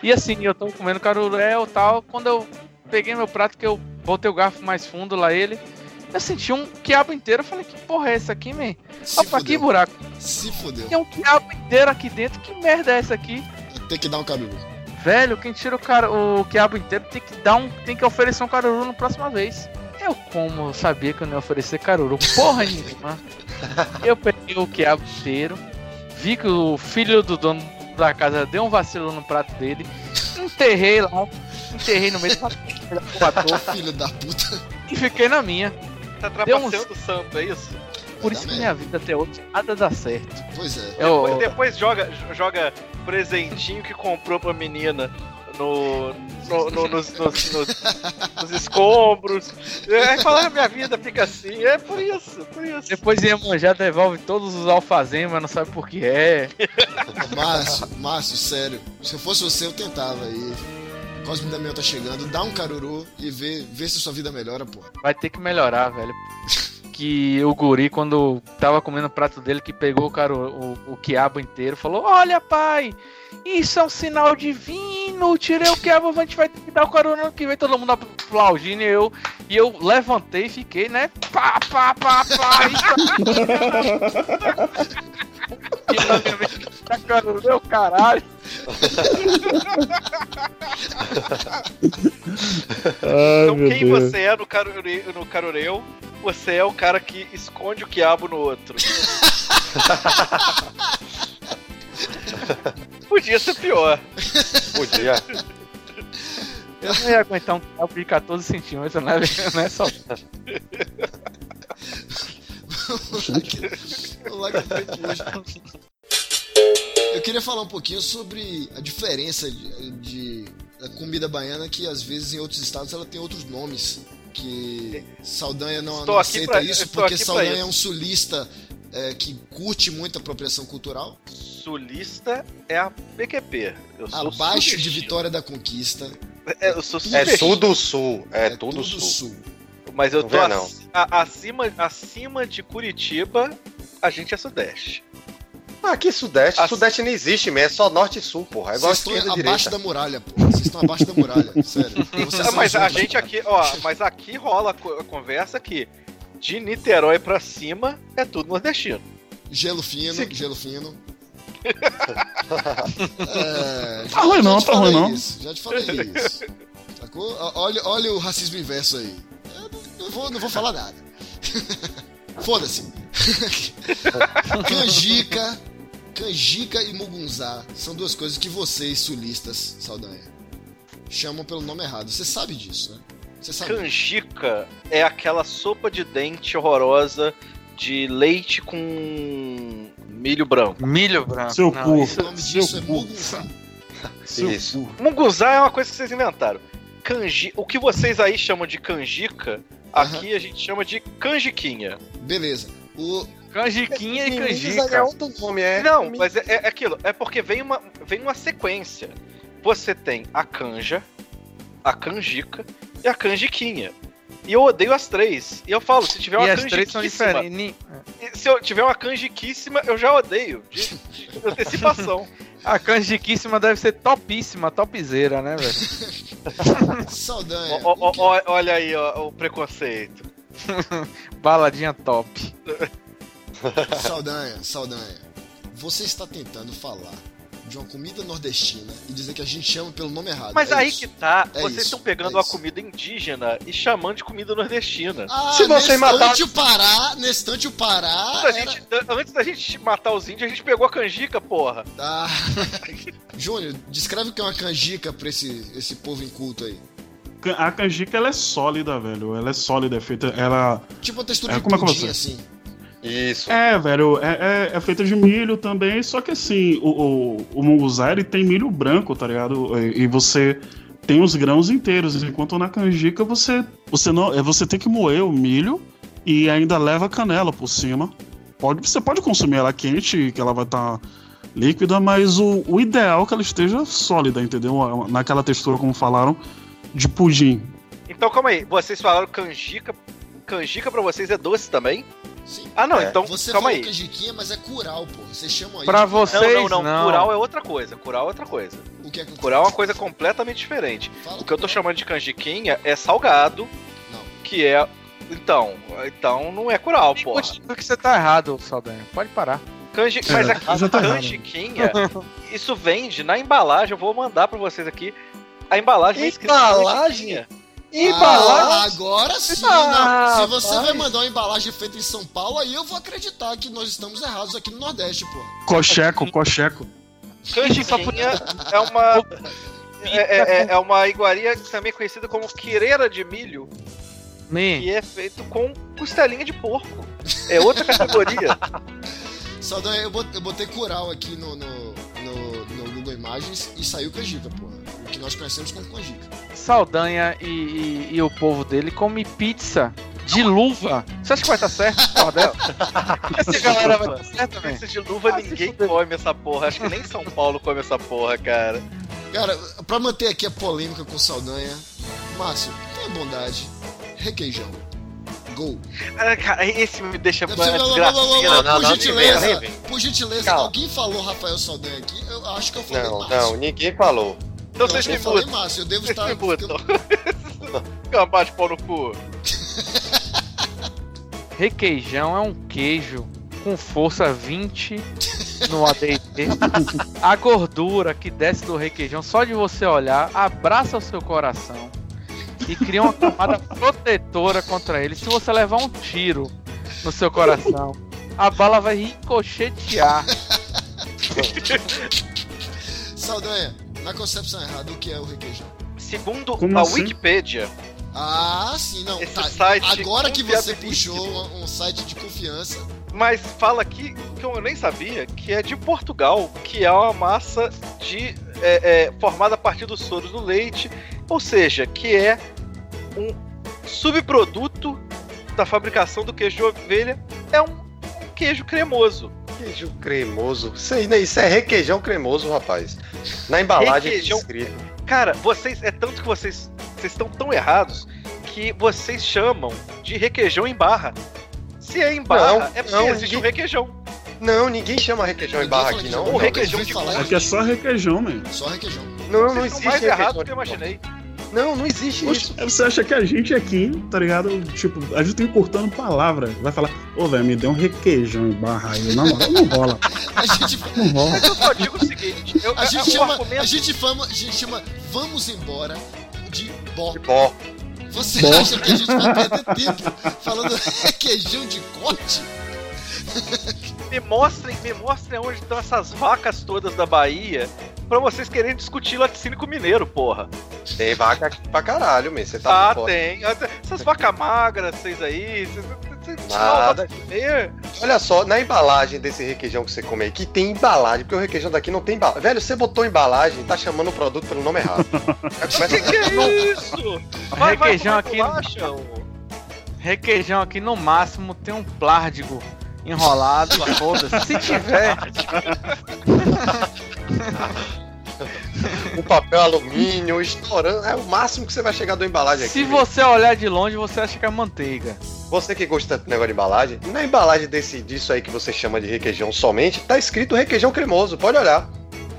E assim, eu tô comendo Carurel e tal. Quando eu peguei meu prato, que eu botei o garfo mais fundo lá ele, eu senti um quiabo inteiro. Eu falei, que porra é essa aqui, man? Se Opa, que fudeu. buraco. Se fudeu. Tem um quiabo inteiro aqui dentro. Que merda é essa aqui? Tem que dar um caruru. Velho, quem tira o, cara, o quiabo inteiro tem que dar um. tem que oferecer um caruru na próxima vez. Eu como sabia que eu não ia oferecer caruru porra nenhuma. Eu peguei o quiabo inteiro, vi que o filho do dono da casa deu um vacilo no prato dele, enterrei lá, enterrei no meio da porra Filho da puta. e fiquei na minha. Tá trapaceando o santo, é isso? Por isso que minha vida até hoje nada dá certo. Pois é. Eu- Depois, depois joga, joga presentinho que comprou pra menina no, no- no- nos, nos- nos- nos escombros. Aí fala, "Ah, minha vida fica assim. É por isso, por isso. Depois Iemanjá devolve todos os alfazemas, não sabe por que é. Márcio, Márcio, sério. Se eu fosse você, eu tentava aí. Cosme Damião tá chegando, dá um caruru e vê, vê se sua vida melhora, pô. Vai ter que melhorar, velho. Que o guri, quando tava comendo o prato dele, que pegou o, cara, o, o quiabo inteiro, falou: Olha, pai, isso é um sinal divino. Tirei o quiabo, a gente vai ter que dar o carona ano que vem. Todo mundo aplaudindo e eu. E eu levantei e fiquei, né? Pá, pá, pá, pá. Isso... na minha mente, tá meu caralho. Então meu quem Deus. você é no, carure, no caroreu, você é o cara que esconde o quiabo no outro. Podia ser pior. Podia. Eu não ia aguentar um quiabo de 14 centímetros, né? Não é só. Que eu tô hoje. Eu queria falar um pouquinho sobre a diferença de, de- da comida baiana que às vezes em outros estados ela tem outros nomes. Que Saldanha não, não aceita pra- isso porque Saldanha isso. é um sulista é, que curte muito a apropriação cultural. Sulista é a PQP. Eu sou Abaixo de sudestino. Vitória da Conquista. É, eu sou É sudestino. tudo sul. É, tudo, sul. sul. Mas eu Não tô ac-. A- acima, acima de Curitiba, a gente é sudeste. Aqui Sudeste, As- Sudeste não existe mesmo, é só Norte e Sul, porra. É igual Vocês estão abaixo direita. da muralha, pô. Vocês estão abaixo da muralha, sério. Vocês Ah, são mas a os gente aqui, ó, mas aqui rola a co- a conversa que de Niterói pra cima é tudo nordestino. Gelo fino, Sim. gelo fino. É, Tá ruim não, tá ruim não. isso, já te falei isso. Sacou? Olha, olha o racismo inverso aí. Eu não, vou, não vou falar nada. Foda-se. Canjica, canjica e mugunzá são duas coisas que vocês, sulistas, Saldanha, chamam pelo nome errado. Você sabe disso, né? Você sabe. Canjica é aquela sopa de dente horrorosa de leite com milho branco. Milho branco. Seu não, cu. isso- O nome disso Seu é cu. mugunzá. Seu Isso. cu. Munguzá é uma coisa que vocês inventaram. Canji... O que vocês aí chamam de canjica, aqui a gente chama de canjiquinha. Beleza. O, Canjiquinha e É canjica. outro nome, é. Não, mas é, é aquilo. É porque vem uma, vem uma sequência. Você tem a canja, a canjica e a canjiquinha. E eu odeio as três. E eu falo, se tiver uma E as três são canjiquíssima, diferentes. Se eu tiver uma canjiquíssima, eu já odeio. De, de antecipação. A canjiquíssima deve ser topíssima, topzera, né, velho? Ó, o que- ó, olha aí ó, o preconceito. Baladinha top. Saldanha, Saldanha. Você está tentando falar de uma comida nordestina e dizer que a gente chama pelo nome errado. Mas é aí isso. que tá, É vocês estão pegando é a isso. comida indígena e chamando de comida nordestina. Ah, Se você matar- instante o Pará, nesse instante o Pará. Antes da, era- gente, antes da gente matar os índios, a gente pegou a canjica, porra. Ah. Júnior, descreve o que é uma canjica pra esse, esse povo inculto aí. A canjica ela é sólida, velho. Ela é sólida, é feita. Ela. Tipo uma textura É, de como é pudim, vou assim. Isso. É, velho, é, é, é feita de milho também, só que assim, o, o, o munguzá ele tem milho branco, tá ligado? E, e você tem os grãos inteiros, enquanto na canjica você, você, não, é, você tem que moer o milho e ainda leva canela por cima. Pode, você pode consumir ela quente, que ela vai estar líquida, mas o, o ideal é que ela esteja sólida, entendeu? Naquela textura, como falaram, de pudim. Então calma aí, vocês falaram canjica. Canjica pra vocês é doce também? Sim. Ah não, É. então Você calma falou aí. canjiquinha, mas é curau, pô. Vocês chamam aí. Pra de- vocês, Não, não, não, não. Curau é outra coisa. Curau é outra coisa. O que é que Curau é uma coisa completamente diferente. Fala O que eu tô chamando de canjiquinha é salgado, Não. que é. Então, então não é curau, porra. Continua que você tá errado, Saldanha. Pode parar. Canji... Mas É, tá errado. canjiquinha, isso vende na embalagem. Eu vou mandar pra vocês aqui. A embalagem é escrita Embalagem? Ah, agora sim, Ah. Se você vai mandar uma embalagem feita em São Paulo, aí eu vou acreditar que nós estamos errados aqui no Nordeste, pô. Cocheco, cocheco. Canjiquinha é uma. É, é- é uma iguaria também conhecida como quireira de milho, Me. que é feito com costelinha de porco. É outra categoria. Saldanha, eu bot- eu botei aqui no, no, Imagens e saiu canjica, pô. O que nós conhecemos como canjica. Saldanha e, e- e o povo dele come pizza de luva. Você acha que vai estar certo? Porra dela? Essa galera vai estar certa, velho? Pizza de luva Ah, ninguém come essa porra. Acho que nem São Paulo come essa porra, cara. Cara, pra manter aqui a polêmica com Saldanha, Márcio, tenha bondade. Requeijão. Gol. Ah, cara, esse me deixa Não, não, não, por gentileza, por gentileza, alguém falou Rafael Saldanha aqui? Eu acho que eu falei Não, Márcio. não, ninguém falou. Então Eu vocês me eu mutam. Márcio, eu devo Vocês estar... Cambá de pau no cu. Requeijão é um queijo com força 20 no AD&D. A gordura que desce do requeijão, só de você olhar, abraça o seu coração e cria uma camada protetora contra ele. Se você levar um tiro no seu coração, a bala vai ricochetear. Saldanha, na concepção errada, o que é o requeijão? Segundo Como a assim? Wikipedia, Ah, sim, não. Esse tá. site Agora que você puxou um, um site de confiança. mas fala aqui que eu nem sabia que é de Portugal, que é uma massa de é, é, formada a partir dos soros do leite, ou seja, que é um subproduto da fabricação do queijo de ovelha, é um, um queijo cremoso. Queijo cremoso. Isso aí, né? Isso é requeijão cremoso, rapaz. Na embalagem Requeijão- escrito. Cara, vocês é tanto que vocês vocês estão tão errados que vocês chamam de requeijão em barra. Se é em barra, Não, é porque não, existe um ninguém- requeijão. Não, ninguém chama requeijão em barra aqui, não. O requeijão de É que é só requeijão, mano. Só requeijão. Não, não existe mais errado requeijão do que eu imaginei. Não, não existe Poxa, isso. você acha que a gente aqui, tá ligado? Tipo, a gente tá encurtando palavra. Vai falar, ô, velho, me deu um requeijão em barra aí. Na moral, não rola. A gente, Não rola. Mas eu só digo o seguinte: eu, a gente chama, argumento- a gente fama, a gente chama vamos embora de bó. Bó. Você Bó. acha que a gente vai perder tempo falando requeijão de corte? me mostrem, me mostrem onde estão essas vacas todas da Bahia pra vocês quererem discutir laticínio com mineiro, porra. Tem vaca aqui pra caralho, meu. Você tá Ah, tem. Essas vacas magras, vocês aí. Vocês, Nada. Olha só, na embalagem desse requeijão que você come aí, que tem embalagem, porque o requeijão daqui não tem embalagem. Velho, você botou embalagem, tá chamando o produto pelo nome errado. que que é isso? Vai, vai requeijão comer aqui. bolacha. Requeijão aqui no máximo tem um plárdigo enrolado, foda-se. Se tiver, o papel alumínio, estourando. É o máximo que você vai chegar do embalagem aqui. se você olhar de longe, você acha que é manteiga. Você que gosta de negócio de embalagem, na embalagem desse, disso aí que você chama de requeijão somente, tá escrito requeijão cremoso, pode olhar.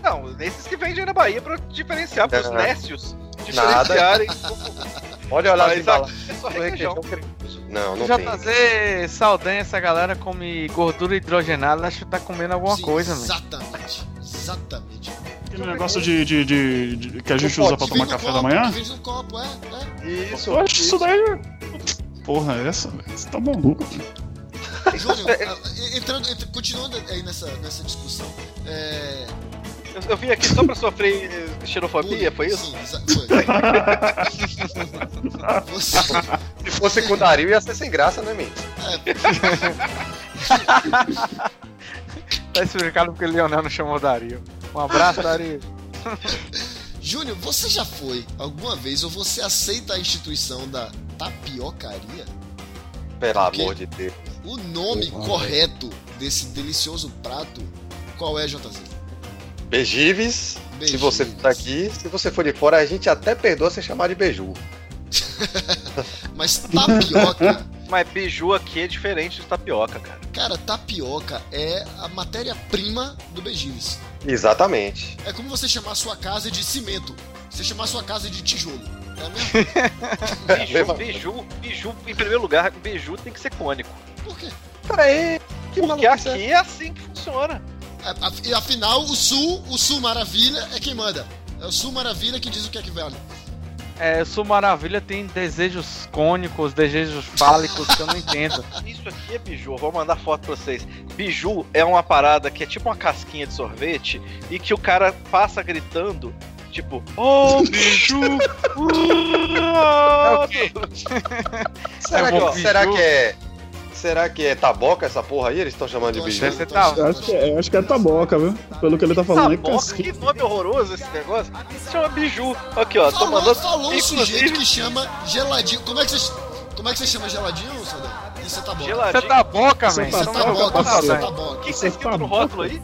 Não, nesses que vendem na Bahia pra diferenciar, pros Não. nécios Nada. diferenciarem. Pode olhar as Mas aqui é só do requeijão. requeijão cremoso. Não, não Já tem. fazer saldanha, essa galera come gordura hidrogenada, acho que tá comendo alguma Sim, coisa, velho. Exatamente. Exatamente. Aquele negócio de, de, de- de- que a gente usa pra Que tomar no café da copo, manhã? que Vem no copo, é, é. Isso. Eu acho isso daí. Porra, é essa, velho. Você tá maluco, velho. Júnior, ah, entrando, entra- continuando aí nessa, nessa discussão, é, Eu, eu vim aqui só pra sofrer eh, xenofobia, foi isso? Sim, foi. Você, Se fosse com o Dario, ia ser sem graça, né, mim? Tá explicado porque o Leonel não chamou o Dario. Um abraço, Dario. Júnior, você já foi alguma vez ou você aceita a instituição da tapiocaria? Pelo Porque amor de Deus. O nome correto desse delicioso prato, qual é, JZ? Bejives, se você tá aqui, se você for de fora, a gente até perdoa você chamar de beiju. Mas tapioca, Mas biju aqui é diferente de tapioca, cara. cara, tapioca é a matéria-prima do Bejives. Exatamente. É como você chamar sua casa de cimento. Você chamar sua casa de tijolo. É a mesma Biju, biju, biju, em primeiro lugar, biju tem que ser cônico. Por quê? Peraí, que Porque aqui é assim que funciona. A- E afinal, o Sul, o Sul Maravilha é quem manda. É o Sul Maravilha que diz o que é que vale. É, Sul Maravilha tem desejos cônicos, desejos fálicos que eu não entendo. Isso aqui é biju, vou mandar foto pra vocês. Biju é uma parada que é tipo uma casquinha de sorvete e que o cara passa gritando, tipo, oh, biju! É o quê? Será, É que, será que é. Será que é taboca essa porra aí? Eles estão chamando de Você tô tá- acho, que, eu acho que é taboca, viu? Pelo que ele tá falando aí, Taboca, que casquinha. nome horroroso esse negócio. Se chama biju. Aqui, ó, Falou, mandando. falou um sujeito que chama geladinho. Como é que você, como é que você chama geladinho, Saldanha? Isso é taboca. Geladinho. Você tá boca, Você velho. tá é não taboca, vai isso é passar. taboca. O que, que Você tá escrito tá no rótulo aí?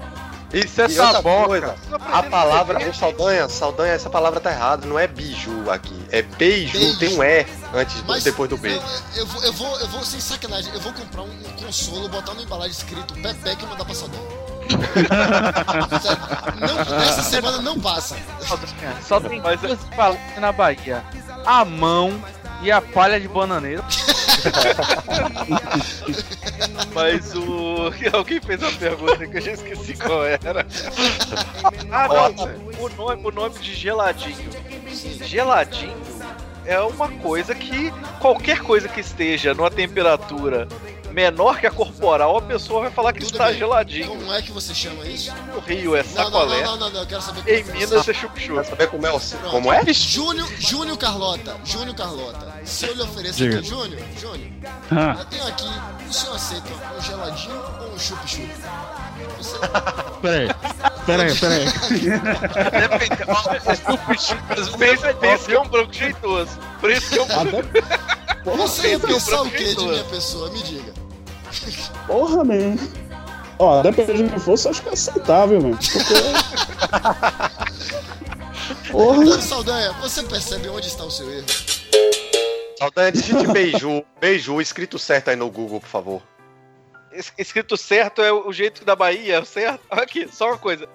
Isso é Não a palavra, português. o Saldanha, Saldanha, essa palavra tá errada, não é biju aqui, é beiju, Beijo. tem um E antes do, Mas depois do B. Eu, eu vou, eu vou, eu vou, sem sacanagem, eu vou comprar um, um consolo, botar na embalagem escrito Pepeca e mandar pra Saldanha. Não, essa semana não passa. Só tem Mas- duas palavras na Bahia. A mão e a palha de bananeira. Mas o. Alguém fez uma pergunta que eu já esqueci qual era. Ah, não. O nome, o nome de geladinho. Geladinho é uma coisa que qualquer coisa que esteja numa temperatura menor que a corporal, a pessoa vai falar que Tudo está bem. geladinho. Como é que você chama isso? No Rio é Não, não, sacolé. não, não, não, não, eu quero saber como Em é que Minas é chup-chup. Quer saber como é? o- Pronto. Como é? Júnior, Júnior Carlota, Júnior Carlota. Se eu lhe oferecer aqui, Júnior, Júnior, Ah, eu tenho aqui, o senhor aceita um geladinho ou um chup-chup? Você... peraí. Peraí, peraí. Pensa, que é um branco jeitoso. Por isso que é um branco. Você ia é pensar o que de minha pessoa? Me diga. Porra, man. Ó, depende do que fosse, acho que é aceitável, mano. Porque. Porra. Saldanha, você percebe onde está o seu erro? Saldanha, digite beiju, beiju, escrito certo aí no Google, por favor. es- escrito certo é o jeito da Bahia, é o certo? Aqui, só uma coisa.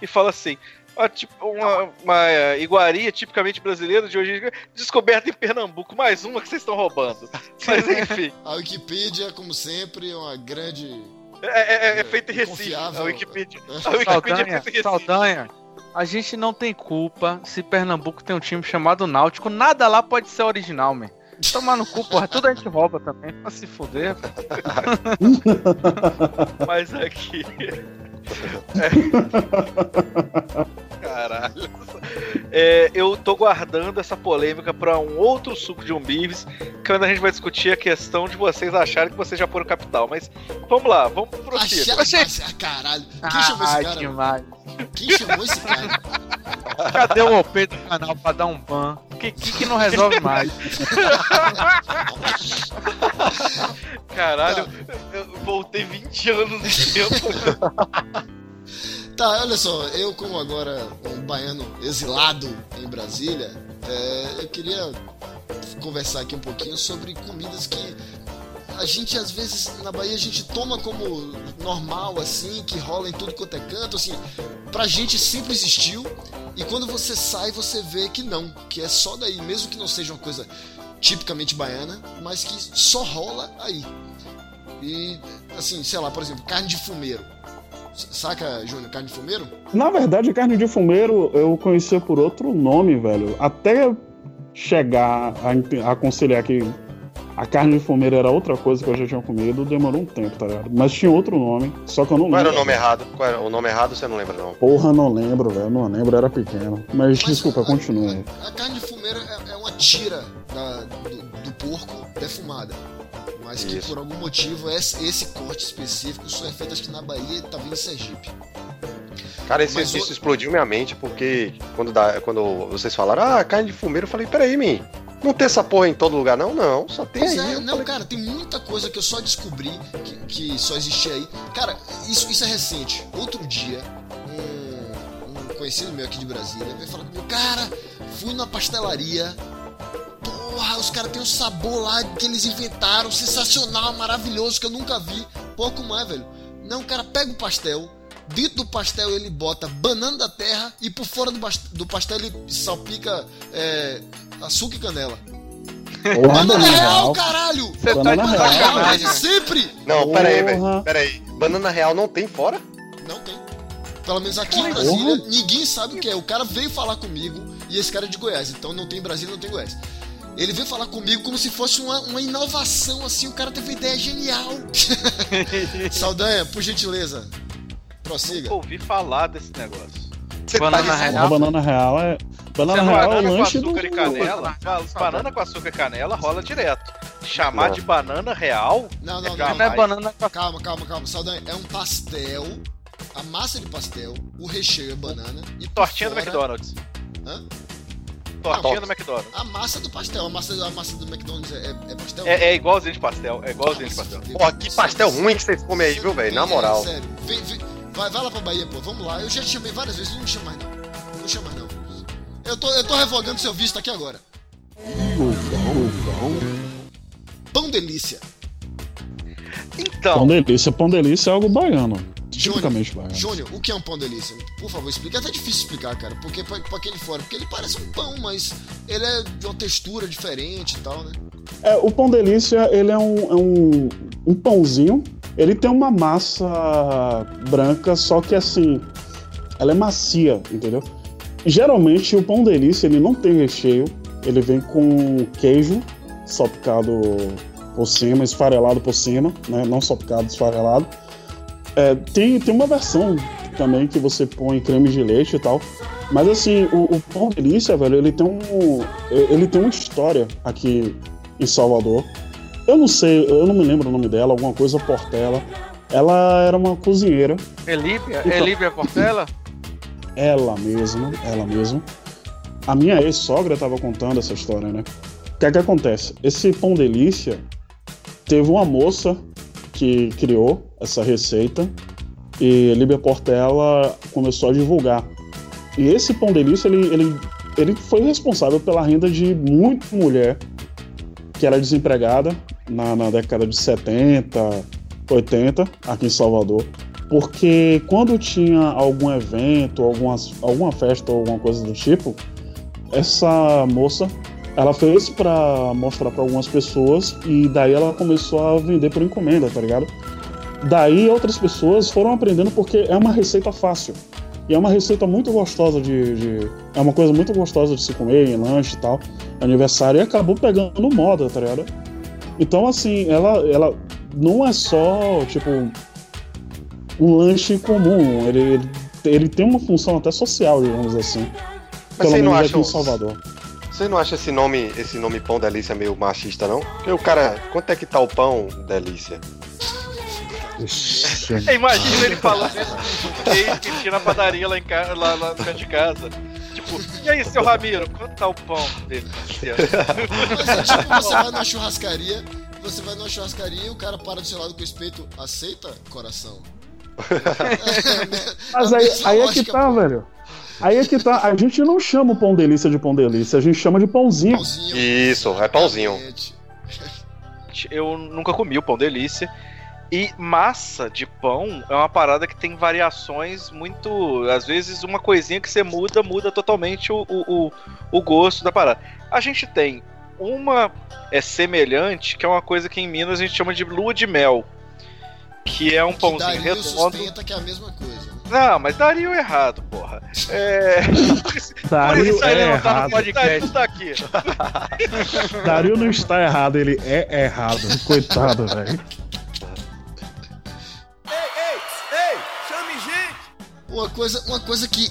E fala assim. Ó, tipo, uma, uma é, iguaria tipicamente brasileira de hoje, descoberta em Pernambuco. Mais uma que vocês estão roubando. Mas enfim, A Wikipedia, como sempre, é uma grande. é, é, é feita em Recife. A Wikipedia, a Wikipedia é Saldanha, feita em Recife. Saldanha, a gente não tem culpa se Pernambuco tem um time chamado Náutico. Nada lá pode ser original, man. Tomar no cu, porra. Tudo a gente rouba também. Pra se fuder, velho. Mas aqui. É. Caralho. É, eu tô guardando essa polêmica pra um outro suco de umbibes, que quando a gente vai discutir a questão de vocês acharem que vocês já foram capital. Mas vamos lá, vamos. Achar... Ah, caralho. Quem chamou esse Ai, cara? demais. Quem chamou esse cara? Cadê o OP do canal pra dar um ban? Que, que, que não resolve mais? Caralho, eu voltei 20 anos no tempo. Tá, olha só, eu como agora um baiano exilado em Brasília, é, eu queria conversar aqui um pouquinho sobre comidas que a gente às vezes na Bahia a gente toma como normal assim, que rola em tudo quanto é canto, assim, pra gente sempre existiu e quando você sai você vê que não, que é só daí, mesmo que não seja uma coisa tipicamente baiana, mas que só rola aí. E assim, sei lá, por exemplo, carne de fumeiro. Saca, Júnior, carne de fumeiro? Na verdade, carne de fumeiro eu conhecia por outro nome, velho. Até chegar a, a conciliar que a carne de fumeiro era outra coisa que eu já tinha comido, demorou um tempo, tá ligado? Mas tinha outro nome, só que eu não Qual era lembro. o nome errado? Qual era o nome errado você não lembra, não. Porra, não lembro, velho. Não lembro, era pequeno. Mas, desculpa, continue. aí. A carne de fumeiro é, é uma tira da- do, do porco defumada. Mas que Isso. por algum motivo esse, esse corte específico só é feito acho que na Bahia e tá vindo em Sergipe. Cara, esse, Mas o- isso explodiu minha mente, porque quando, dá- quando vocês falaram, ah, carne de fumeiro, eu falei, peraí, mim, não tem essa porra em todo lugar, não? Não, só tem Pois aí. é, não, falei, cara, tem muita coisa que eu só descobri que, que só existia aí. Cara, isso, isso é recente. Outro dia, um, um conhecido meu aqui de Brasília veio falar comigo, cara, fui na pastelaria. Porra, os caras têm um sabor lá que eles inventaram, sensacional, maravilhoso, que eu nunca vi. Como é, velho? Não, o cara pega o pastel, dentro do pastel ele bota banana da terra e por fora do, do pastel ele salpica é, açúcar e canela. Porra, Banana real, real. caralho! Você tá Banana de real. sacanagem. Desde sempre! Não, peraí, velho, Porra. peraí. Banana real não tem fora? Não tem. Pelo menos aqui em Porra. Brasília, ninguém sabe o que é. O cara veio falar comigo, e esse cara é de Goiás, então não tem Brasília, não tem Goiás. Ele veio falar comigo como se fosse uma, uma inovação, assim, o cara teve uma ideia genial. Saldanha, por gentileza, prossiga. Ouvi falar desse negócio. Você Banana tá real. Banana real é. Banana real é o Banana com lanche do. açúcar e canela, ba- banana com açúcar e canela rola direto. Chamar Não. de banana real, Não, não, É não. Não é banana com Calma, calma, calma. Saldanha, é um pastel, a massa de pastel, o recheio é banana e tortinha do fora- McDonald's. Hã? Tortinha Ah, do McDonald's. A massa do pastel, a massa, a massa do McDonald's é, é pastel? É, é igualzinho de pastel, é igualzinho de pastel. Porra, que pastel ruim que vocês comem aí, viu, velho? Na moral. Sério, vem, vem, vai, vai lá pra Bahia, pô. Vamos lá. Eu já te chamei várias vezes, não me chama mais não. Não me chama mais não. Eu tô, eu tô revogando seu visto aqui agora. Pão delícia. Então, Pão delícia. Pão delícia é algo baiano. Júnior, Tipicamente baiano. Júnior, o que é um pão delícia? Por favor, explica. É até difícil explicar, cara. Porque pra, pra quem de fora. Porque ele parece um pão, mas ele é de uma textura diferente e tal, né? É, o pão delícia, ele é um, é um, um pãozinho. Ele tem uma massa branca, só que assim, ela é macia, entendeu? Geralmente o pão delícia, ele não tem recheio. Ele vem com queijo salpicado por cima, esfarelado por cima, né? Não salpicado, esfarelado. É, tem, tem uma versão também que você põe creme de leite e tal. Mas assim, o, o pão delícia, velho, ele tem um. Ele tem uma história aqui em Salvador. Eu não sei, eu não me lembro o nome dela, alguma coisa Portela. Ela era uma cozinheira, Elíbia? Então- Elíbia Portela? ela mesma, ela mesma. A minha ex-sogra estava contando essa história, né? O que é que acontece? Esse pão delícia teve uma moça que criou essa receita e Líbia Portela começou a divulgar. E esse pão delícia, ele, ele, ele foi responsável pela renda de muita mulher que era desempregada na, na década de 70, 80, aqui em Salvador. Porque quando tinha algum evento, algumas, alguma festa ou alguma coisa do tipo, essa moça ela fez pra mostrar pra algumas pessoas e daí ela começou a vender por encomenda, tá ligado? Daí outras pessoas foram aprendendo porque é uma receita fácil. E é uma receita muito gostosa de, de- É uma coisa muito gostosa de se comer em lanche e tal. Aniversário e acabou pegando moda, tá ligado? Então, assim, ela, ela não é só, tipo, um lanche comum. Ele, ele, ele tem uma função até social, digamos assim. Pelo você não menos acha aqui em os- Salvador. Você não acha esse nome, esse nome pão delícia meio machista, não? Porque o cara, quanto é que tá o pão delícia? É, Imagina ele falando isso com um que tinha na padaria lá, em ca... lá, lá no canto de casa. Tipo, e aí, seu Ramiro, quanto tá o pão dele? Mas é tipo, você vai numa churrascaria, você vai numa churrascaria e o cara para do seu lado com o espeto, aceita, coração? Mas aí, aí é que tá, velho. Aí é que tá. A gente não chama o pão delícia de pão delícia, a gente chama de pãozinho. Isso, é pãozinho. Eu nunca comi o pão delícia. E massa de pão é uma parada que tem variações muito. Às vezes, uma coisinha que você muda, muda totalmente o, o, o, o gosto da parada. A gente tem uma é semelhante, que é uma coisa que em Minas a gente chama de lua de mel. Que é um pãozinho Dario redondo. sustenta que é a mesma coisa. Não, mas daria o errado, porra. É. Dario Por isso aí é ele não tá no errado. podcast. tá aqui. Dario não está errado, ele é errado. Coitado, velho. Uma coisa, uma coisa que,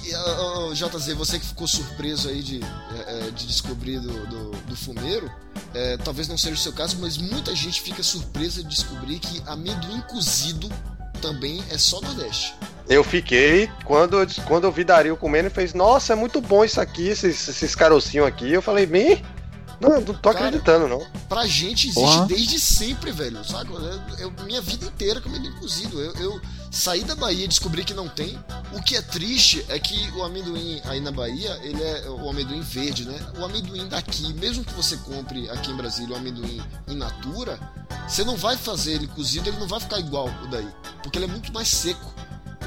JZ, você que ficou surpreso aí de, eh, eh, de descobrir do, do, do fumeiro, eh, talvez não seja o seu caso, mas muita gente fica surpresa de descobrir que amendoim cozido também é só Nordeste. Eu fiquei, quando, quando eu vi Dario comendo, ele fez, nossa, é muito bom isso aqui, esses, esses carocinhos aqui. Eu falei, bem, não, eu não tô acreditando, não. Pra gente existe Porra. desde sempre, velho. Sabe? Eu, eu- minha vida inteira com amendoim cozido. Eu, eu saí da Bahia e descobri que não tem. O que é triste é que o amendoim aí na Bahia, ele é o amendoim verde, né? O amendoim daqui, mesmo que você compre aqui em Brasília o amendoim in natura, você não vai fazer ele cozido, ele não vai ficar igual o daí. Porque ele é muito mais seco.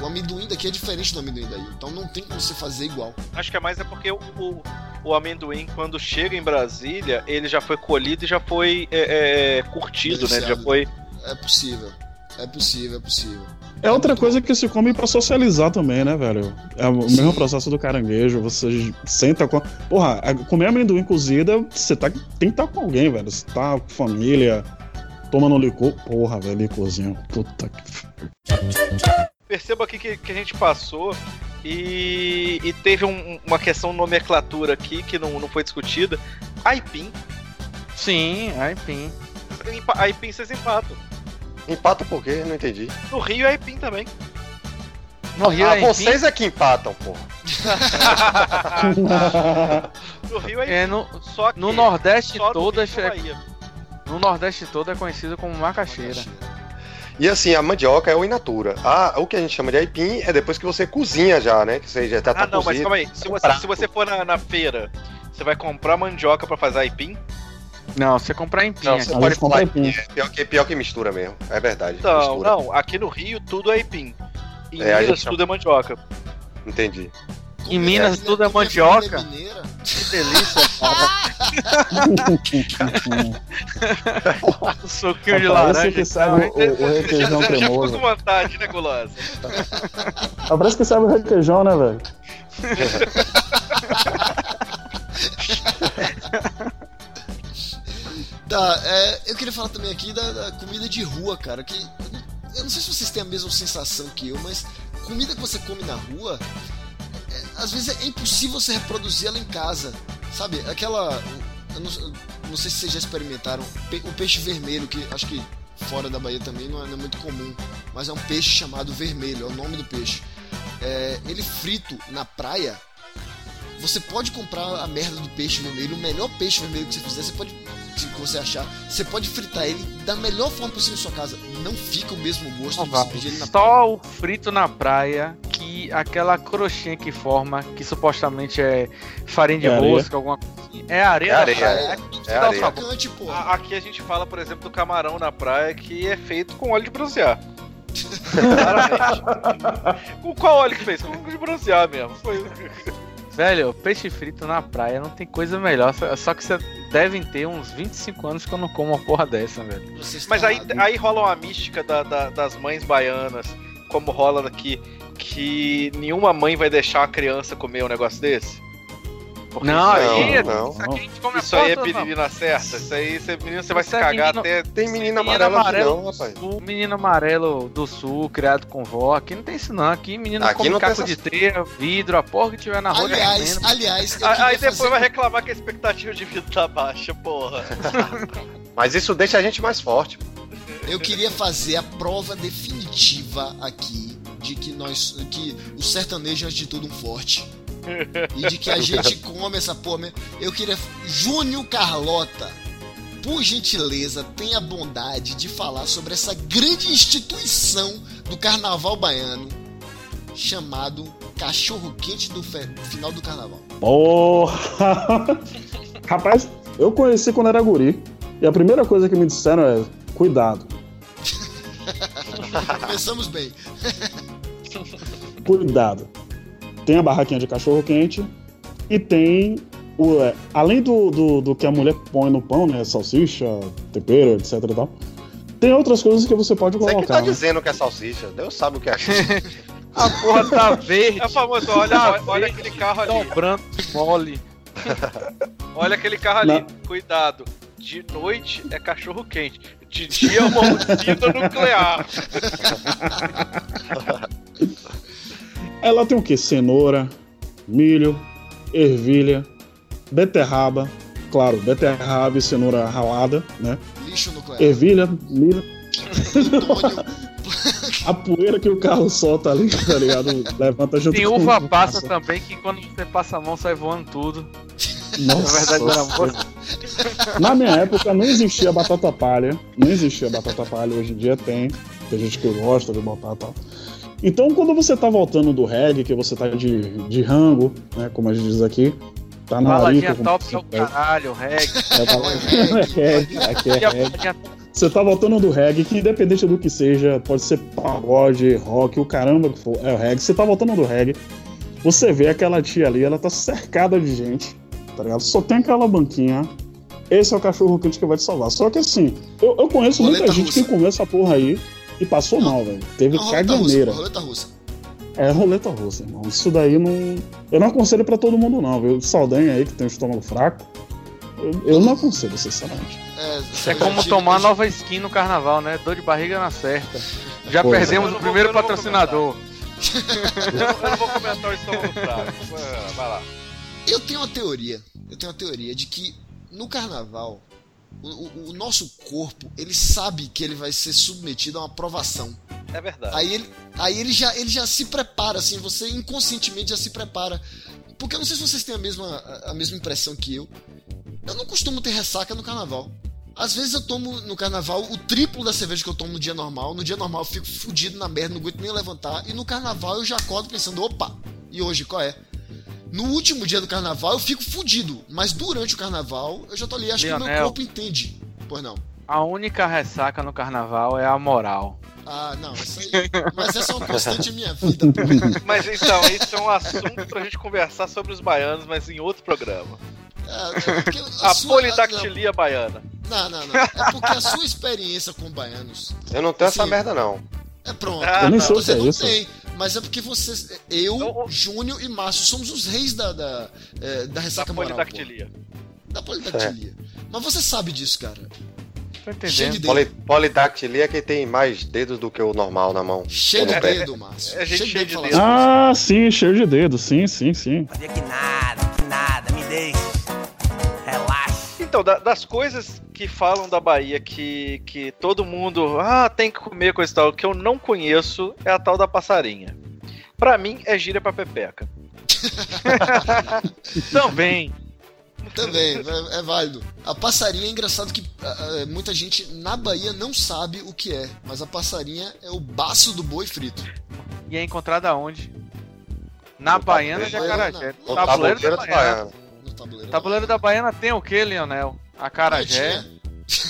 O amendoim daqui é diferente do amendoim daí. Então não tem como você fazer igual. Acho que é mais é porque o, o, o amendoim, quando chega em Brasília, ele já foi colhido e já foi é, é, curtido, né? Ele já foi. É possível. É possível, é possível. É outra coisa que se come pra socializar também, né, velho? É o mesmo processo do caranguejo. Você senta com. Porra, comer amendoim cozida, você tá, tem que estar com alguém, velho. Você tá com família, tomando licor. Porra, velho, licorzinho. Puta que. Perceba aqui que, que a gente passou e, e teve um- uma questão de nomenclatura aqui que não, não foi discutida. Aipim. Sim, aipim. Empa- Aipim vocês empatam. Empata por quê? Não entendi. No Rio é aipim também. No Rio ah, é vocês é que empatam, porra. No Rio é aipim. É, no, Só que no Nordeste só no todo é, e na Bahia. no Nordeste todo é conhecido como macaxeira. E assim, a mandioca é o in natura. Ah, o que a gente chama de aipim é depois que você cozinha já, né? Que você já tá Ah, não, mas cozido. calma aí. Se você, se você for na, na feira, você vai comprar mandioca pra fazer aipim? Não, você comprar aipim. Não, você pode falar aipim. É pior que, pior que mistura mesmo. É verdade. Não, mistura. não. Aqui no Rio tudo é aipim. Em É, a Minas gente tudo é mandioca. Entendi. Em Minas tudo é mandioca. Que delícia, cara. Suquinho de Parece laranja. que sabe o, o requeijão Já cremoso. com vontade, né, Gulosa? Ah, Parece que sabe o requeijão, né, velho? Tá, é, eu queria falar também aqui da, da comida de rua, cara. Que eu não sei se vocês têm a mesma sensação que eu, mas comida que você come na rua, às vezes é impossível você reproduzir ela em casa. Sabe? Aquela. Eu não, eu não sei se vocês já experimentaram pe- o peixe vermelho, que acho que fora da Bahia também não é, não é muito comum, mas é um peixe chamado vermelho, é o nome do peixe. É, ele frito na praia. Você pode comprar a merda do peixe vermelho, o melhor peixe vermelho que você fizer, você pode, se você achar, você pode fritar ele da melhor forma possível em sua casa. Não fica o mesmo gosto você vai. pedir ele na Só o frito na praia que que aquela crochinha que forma, que supostamente é farinha de É areia. rosca, alguma coisa assim, é areia. É areia, é. que É o areia. sabor. Crocante, pô. A- Aqui a gente fala, por exemplo, do camarão na praia que é feito com óleo de bronzear. Claramente. com qual óleo que fez? Com de bronzear mesmo. Foi... Velho, peixe frito na praia não tem coisa melhor. só- que você devem ter uns 25 anos que eu não como uma porra dessa, velho. Mas aí, aí rola uma mística da- da- das mães baianas, como rola daqui, que nenhuma mãe vai deixar uma criança comer um negócio desse? Porque Não, isso aí, aí, não. isso aqui a gente come a isso aí é porra toda, pedir na certa. Isso aí, você, menino, você vai se Você é cagar menino- até. Tem menino amarelo aqui amarelo não, do rapaz. sul, menino amarelo do sul, criado com vó. Aqui não tem isso não. Aqui menino Aqui come não caco essas- de teia, vidro, a porra que tiver na rua. Aliás, comendo. aliás, Aí depois fazer- vai reclamar que a expectativa de vida tá baixa, porra. Mas isso deixa a gente mais forte. Eu queria fazer a prova definitiva aqui de que nós, que o sertanejo é antes de tudo um forte. E de que a gente come essa porra mesmo. Eu queria. Júnior Carlota, por gentileza, tenha a bondade de falar sobre essa grande instituição do carnaval baiano chamado Cachorro Quente do fe- final do carnaval. Porra! Rapaz, eu conheci quando era guri. E a primeira coisa que me disseram é: cuidado, Começamos bem. cuidado. Tem a barraquinha de cachorro quente e tem o. é, além do, do, do que a mulher põe no pão, né? Salsicha, tempero, etc e tal. Tem outras coisas que você pode Você que colocar. tá né? dizendo que é salsicha. Deus sabe o que é. A porra tá verde. É famoso, olha, Tá olha, olha aquele carro ali. Dobrando mole. Olha aquele carro ali. Cuidado. De noite é cachorro quente. De dia é uma usina nuclear. Ela tem o que? Cenoura, milho, ervilha, beterraba. Claro, beterraba e cenoura ralada, né? Lixo nuclear. Ervilha, milho. A poeira que o carro solta ali, tá ligado? Levanta junto Tem uva com passa massa. também, que quando você passa a mão sai voando tudo. Nossa, Na verdade, era Senhora. moça. Na minha época não existia batata palha. Não existia batata palha. Hoje em dia tem. Tem gente que gosta de botar e tal. Então, quando você tá voltando do reggae, que você tá de, de rango, né? Como a gente diz aqui, tá na Baladinha top você é o pede. caralho, reggae. É, tá- é reggae, aqui é a reggae. baladinha Você tá voltando do reggae, que independente do que seja, pode ser pagode, rock, o caramba que for, é o reggae. Você tá voltando do reggae, você vê aquela tia ali, ela tá cercada de gente, tá ligado? Só tem aquela banquinha. Esse é o cachorro quente que vai te salvar. Só que assim, eu, eu conheço muita Roleta gente russa. que comeu essa porra aí e passou mal, velho. Teve Não, russa, caganeira. roleta russa. É roleta russa, irmão. Isso daí não. Eu não aconselho pra todo mundo, não, viu? Saldanha aí que tem o estômago fraco. Eu, eu não aconselho, sinceramente. É, É como tomar nova skin no carnaval, né? Dor de barriga na certa. Já Pois é. perdemos o não primeiro não patrocinador. Eu não, eu não vou comentar o estômago fraco. Vai lá. Eu tenho uma teoria. Eu tenho uma teoria de que no carnaval o, o- o nosso corpo ele sabe que ele vai ser submetido a uma provação. É verdade. Aí ele, aí ele já ele já se prepara assim. Você inconscientemente já se prepara. Porque eu não sei se vocês têm a mesma a- mesma impressão que eu. Eu não costumo ter ressaca no carnaval. Às vezes eu tomo no carnaval o triplo da cerveja que eu tomo no dia normal. No dia normal eu fico fudido na merda, não aguento nem levantar. E no carnaval eu já acordo pensando, opa, e hoje qual é? No último dia do carnaval eu fico fudido. Mas durante o carnaval eu já tô ali, acho que o meu corpo entende. Pois não. A única ressaca no carnaval é a moral. Ah, não, isso aí. Mas essa é uma constante minha vida. Mas então, esse é um assunto pra gente conversar sobre os baianos, mas em outro programa. É, é porque A sua- polidactilia baiana. Não, não, não. É porque a sua experiência com baianos. Eu não tenho essa Assim, merda, não. É pronto. Ah, Eu nem sei o você é não isso. tem. Mas é porque vocês. Eu, Júnior e Márcio somos os reis da, da, é, da ressaca Da moral. polidactilia. pô. Da polidactilia. Mas você sabe disso, cara. Tô Cheio de entendendo. dedo. Poli, polidactilia é que tem mais dedos do que o normal na mão. Cheio de é? dedo, Márcio. É gente cheia de falar dedo. Ah, sim, cheio de dedo, sim, sim, sim. Sabia que nada, que nada, me deixe. Relaxa. Então, da- das coisas que falam da Bahia que, que todo mundo ah, tem que comer coisa e tal, que eu não conheço é a tal da passarinha. Pra mim é gíria pra pepeca. Também. Também, é, é válido. A passarinha é engraçado que ah, muita gente na Bahia não sabe o que é. Mas a passarinha é o baço do boi frito. E é encontrada onde? Na No Baiana de Acarajé. Tabuleiro da Baiana. No tabuleiro. Tabuleiro da Baiana tem o que, Leonel? Acarajé, Punhetinha.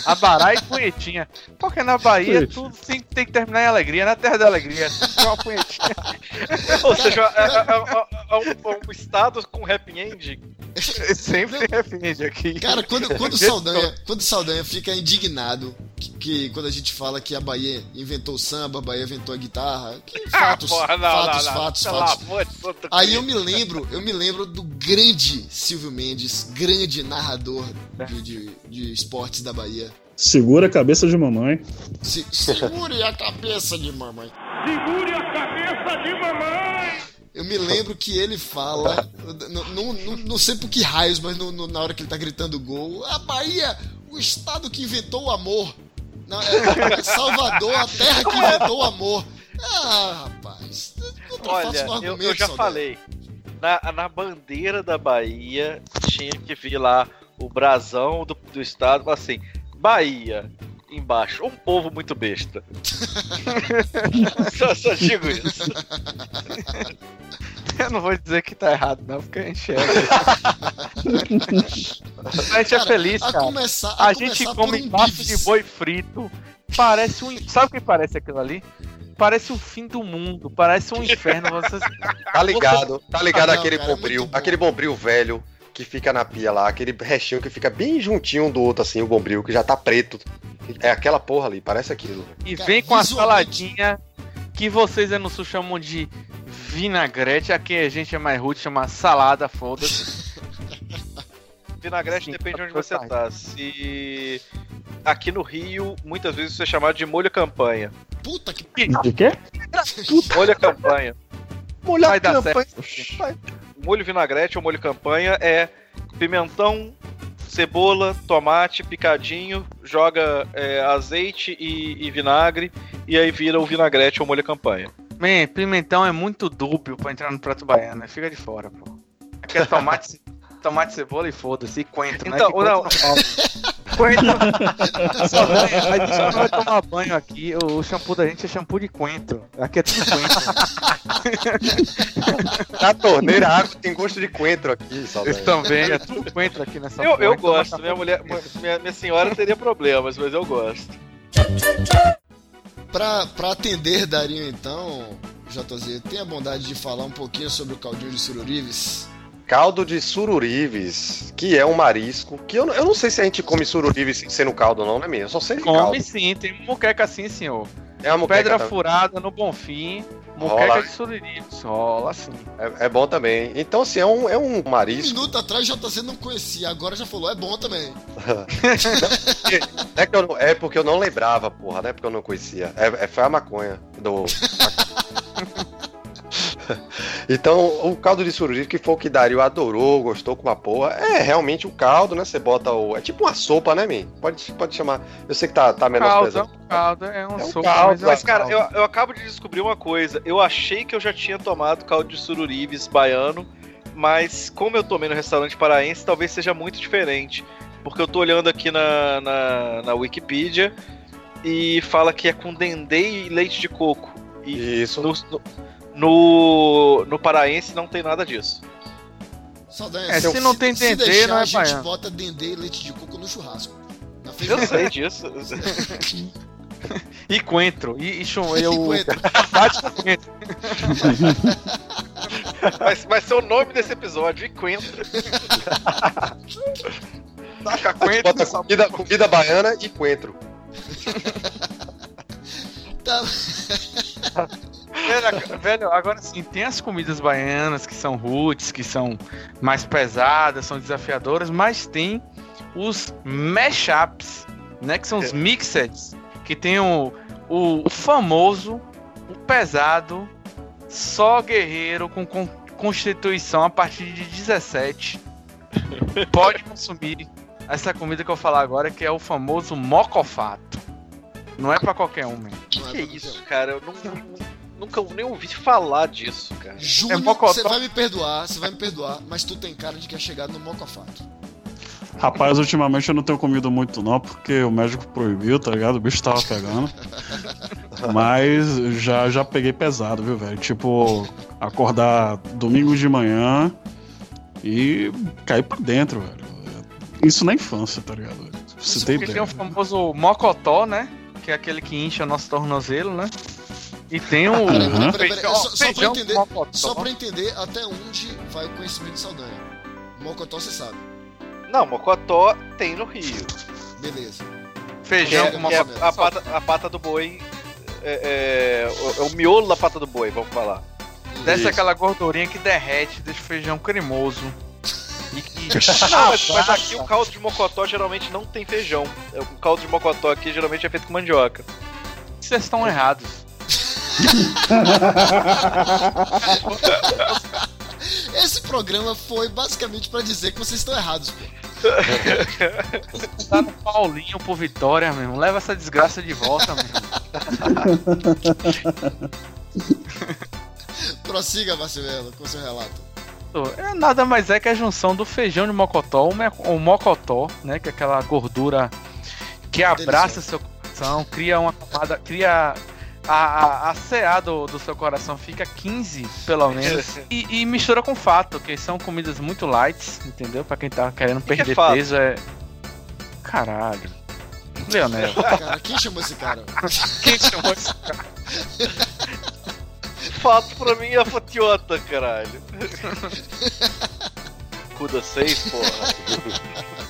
Abará e punhetinha. Porque na Bahia tudo tem, tem que terminar em alegria, na terra da alegria. Tem uma punhetinha. Ou seja, é, é- é- é um, é um estado com happy end. Sempre defende aqui. Cara, quando, quando o Saldanha, quando o Saldanha fica indignado que, que quando a gente fala que a Bahia inventou o samba, a Bahia inventou a guitarra, que fatos, Porra, não, fatos, não, não. fatos, fatos. Santo Aí eu me lembro, eu me lembro do grande Silvio Mendes, grande narrador de, de, de esportes da Bahia. Segura a cabeça de mamãe. Se, segure a cabeça de mamãe. Segure a cabeça de mamãe! Eu me lembro que ele fala, não, não, não, sei por que raios, mas no- no- na hora que ele tá gritando gol, a Bahia, o estado que inventou o amor. Não, é Salvador, a terra que inventou o amor. Ah, rapaz. Olha, o eu, eu já falei. Na, na bandeira da Bahia tinha que vir lá o brasão do, do estado, assim, Bahia, embaixo, um povo muito besta. só, só digo isso. Eu não vou dizer que tá errado, não, porque a gente é. a gente é Cara, feliz, a cara. começar- A, a gente come um de boi frito. Parece um. Sabe o que parece aquilo ali? Parece o fim do mundo, parece um inferno. Vocês... Tá ligado, tá ligado Ah, não, aquele cara, é bombril, bom. aquele bombril velho que fica na pia lá, aquele restinho que fica bem juntinho um do outro, assim, o bombril, que já tá preto. É aquela porra ali, parece aquilo. E vem com a saladinha que vocês aí no sul chamam de vinagrete. Aqui a gente é mais rude, chama salada, foda-se. Vinagrete Sim, depende de onde pra você tá. Se aqui no Rio, muitas vezes isso é chamado de molho campanha. Puta que. De quê? Molho campanha. Vai dar certo. Molho vinagrete ou molho campanha é pimentão, cebola, tomate picadinho, joga é, azeite e, e vinagre e aí vira o vinagrete ou molho campanha. Man, pimentão é muito dúbio pra entrar no prato baiano. né? Fica de fora, pô. Aqui é tomate, tomate, cebola e foda-se. E coentro, né? Então, Que não. Coentro a gente só vai tomar banho aqui. O, shampoo da gente é shampoo de coentro. Aqui é tudo coentro. Na torneira, a água tem gosto de coentro aqui, saudade. Vocês também, é tudo coentro aqui nessa Eu, porra, eu então gosto, tá minha mulher, minha, minha senhora teria problemas, mas eu gosto. Pra, pra atender Darinho, então, JZ, tenha a bondade de falar um pouquinho sobre o caldinho de sururives. Caldo de sururives, que é um marisco, que eu, não- eu não sei se a gente come sururives no caldo não, né, minha? Eu só sei de Come caldo. sim, tem moqueca assim, senhor. É uma moqueca Pedra também. furada no Bonfim. Moqueca Rola. de sururives. Rola sim. É, é bom também. Então, assim, é um, é um Um marisco. minuto atrás JZ não conhecia, agora já falou, é bom também. É, que eu não- é porque eu não lembrava, porra, não é porque eu não conhecia. É, é foi a maconha do. então, o caldo de sururive, que foi o que Dario adorou, gostou com uma porra, é realmente o caldo, né? Você bota o. É tipo uma sopa, né, Min? Pode, pode chamar. Eu sei que tá, tá Caldo, é menosprezando. um caldo, é um É um sopa, caldo, mas, é um Mas, cara, caldo. eu, eu acabo de descobrir uma coisa. Eu achei que eu já tinha tomado caldo de sururives baiano, mas como eu tomei no restaurante paraense, talvez seja muito diferente. Porque eu tô olhando aqui na, na, na Wikipedia e fala que é com dendê e leite de coco. E Isso. no, no, no, no paraense não tem nada disso. Saudade, É, se não tem se dendê, deixar, não é a gente baiano. bota dendê e leite de coco no churrasco. Eu sei disso. E coentro. E, e chum, eu... coentro. Bate com coentro. vai, vai ser o nome desse episódio, Encontro. Taca A gente coentro. bota comida, comida baiana e coentro. Tá- Velho, velho, agora sim, tem as comidas baianas que são roots, que são mais pesadas, são desafiadoras, mas tem os mashups, né? Que são os mixeds, que tem o, o famoso, o pesado, só guerreiro com, con- constituição a partir de 17. Pode consumir essa comida que eu vou falar agora, que é o famoso mocofato. Não é pra qualquer um, man. Que que é isso, cara? Eu não, nunca nem ouvi falar disso, cara. Júnior, mocotó. você vai me perdoar, você vai me perdoar, mas tu tem cara de que é chegado no mocofato. Rapaz, ultimamente eu não tenho comido muito não, porque o médico proibiu, tá ligado? O bicho tava pegando. Mas já, já peguei pesado, viu, velho? Tipo, acordar domingo de manhã e cair pra dentro, velho. Isso na infância, tá ligado? Você tem Porque ideia. tem o famoso mocotó, né? Que é aquele que incha o nosso tornozelo, né? E tem o Peraí, Uhum. peraí, peraí, feijão, só, só pra entender, mocotó. só pra entender até onde vai o conhecimento de Saldanha. Mocotó você sabe. Não, Mocotó tem no Rio. Beleza. Feijão é- com que é mocotó. a, pata, a pata do boi. É, é, o- é o miolo da pata do boi, vamos falar. Desce aquela gordurinha que derrete, deixa o feijão cremoso. E que... Não, mas, mas aqui o caldo de mocotó geralmente não tem feijão. É, O caldo de mocotó aqui geralmente é feito com mandioca. Vocês estão errados. Esse programa foi basicamente pra dizer que vocês estão errados, pô. Tá no Paulinho por vitória, mesmo. Leva essa desgraça de volta, mesmo. Prossiga, Marcelo, com seu relato. É nada mais é que a junção do feijão de mocotó, o, mocotó, né? Que é aquela gordura que abraça seu coração, cria uma camada, cria a, a, a CA do, do seu coração fica 15, pelo menos. E, e mistura com fato, que são comidas muito light, entendeu? Pra quem tá querendo que é perder fato? peso é. Caralho. Leonel. Cara, quem chamou esse cara? Quem chamou esse cara? Fato pra mim é a fatiota, caralho. Cuda 6, porra.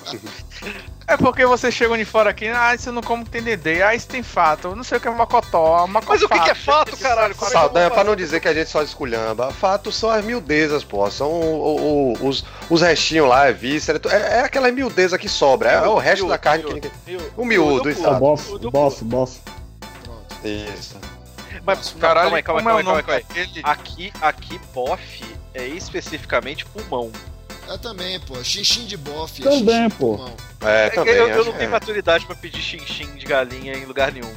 É porque você chegou de fora aqui, ah, isso eu não como que tem dedê, ah, isso tem fato, eu não sei o que é mocotó, mocotó. Mas o que, que é fato, caralho? Como é vou Saldanha, pra não dizer que a gente só esculhamba, fatos são as miudezas, pô. São o- o- os, os restinhos lá, é víscera. É, é aquela miudeza que sobra. É, o resto da carne que ninguém. O miúdo, É o exato. bofe, bofe, bofe. Isso. Mas, Caralho, calma aí, calma aí, é calma o aí, calma aí? Aqui, aqui, bofe é especificamente pulmão. Eu também, pô. Xinxim de bofe. Também, xinxim de pô. pulmão. É, também. eu, eu não tenho é. maturidade pra pedir xinxim de galinha em lugar nenhum.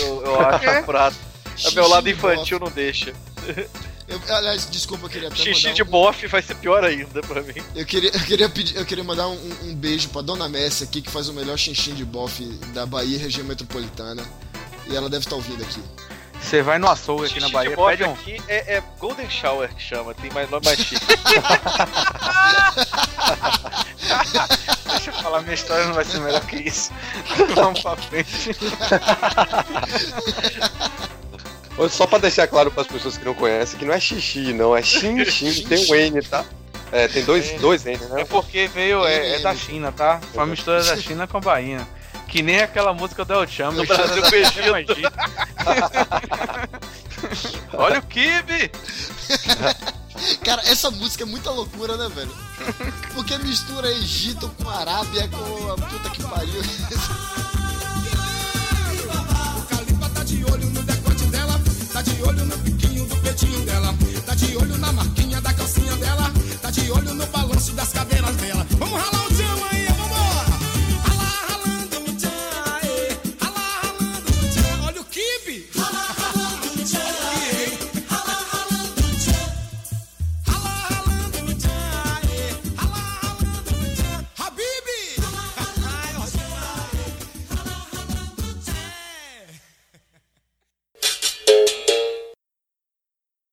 Eu, eu acho apurado. Xinxim meu lado de infantil não deixa. Eu, aliás, desculpa, eu queria até Xixi mandar de um- bofe vai ser pior ainda pra mim. Eu queria, eu queria pedir, eu queria mandar um, um beijo pra Dona Messi aqui, que faz o melhor xinxim de bofe da Bahia, região metropolitana. E ela deve estar ouvindo aqui. Você vai no açougue aqui na Bahia, pede um. aqui é, é Golden Shower que chama, tem mais nome mais chique. Deixa eu falar, minha história não vai ser melhor que isso. Vamos pra frente. Só pra deixar claro pras pessoas que não conhecem, que não é xixi, não, é xinxim, tem um N, tá? É, tem dois, dois N, né? É porque veio, é, é da China, tá? Foi uma mistura da China com a Bahia. Que nem aquela música do El Chamo. No Brasil com Egito. Olha o Kibe! Cara, essa música é muita loucura, né, velho? Porque mistura Egito com Arábia, com a puta que pariu. O Calipa tá de olho no decote dela, tá de olho no biquinho do peitinho dela, tá de olho na marquinha da calcinha dela, tá de olho no balanço das cadeiras dela. Vamos ralar o dia!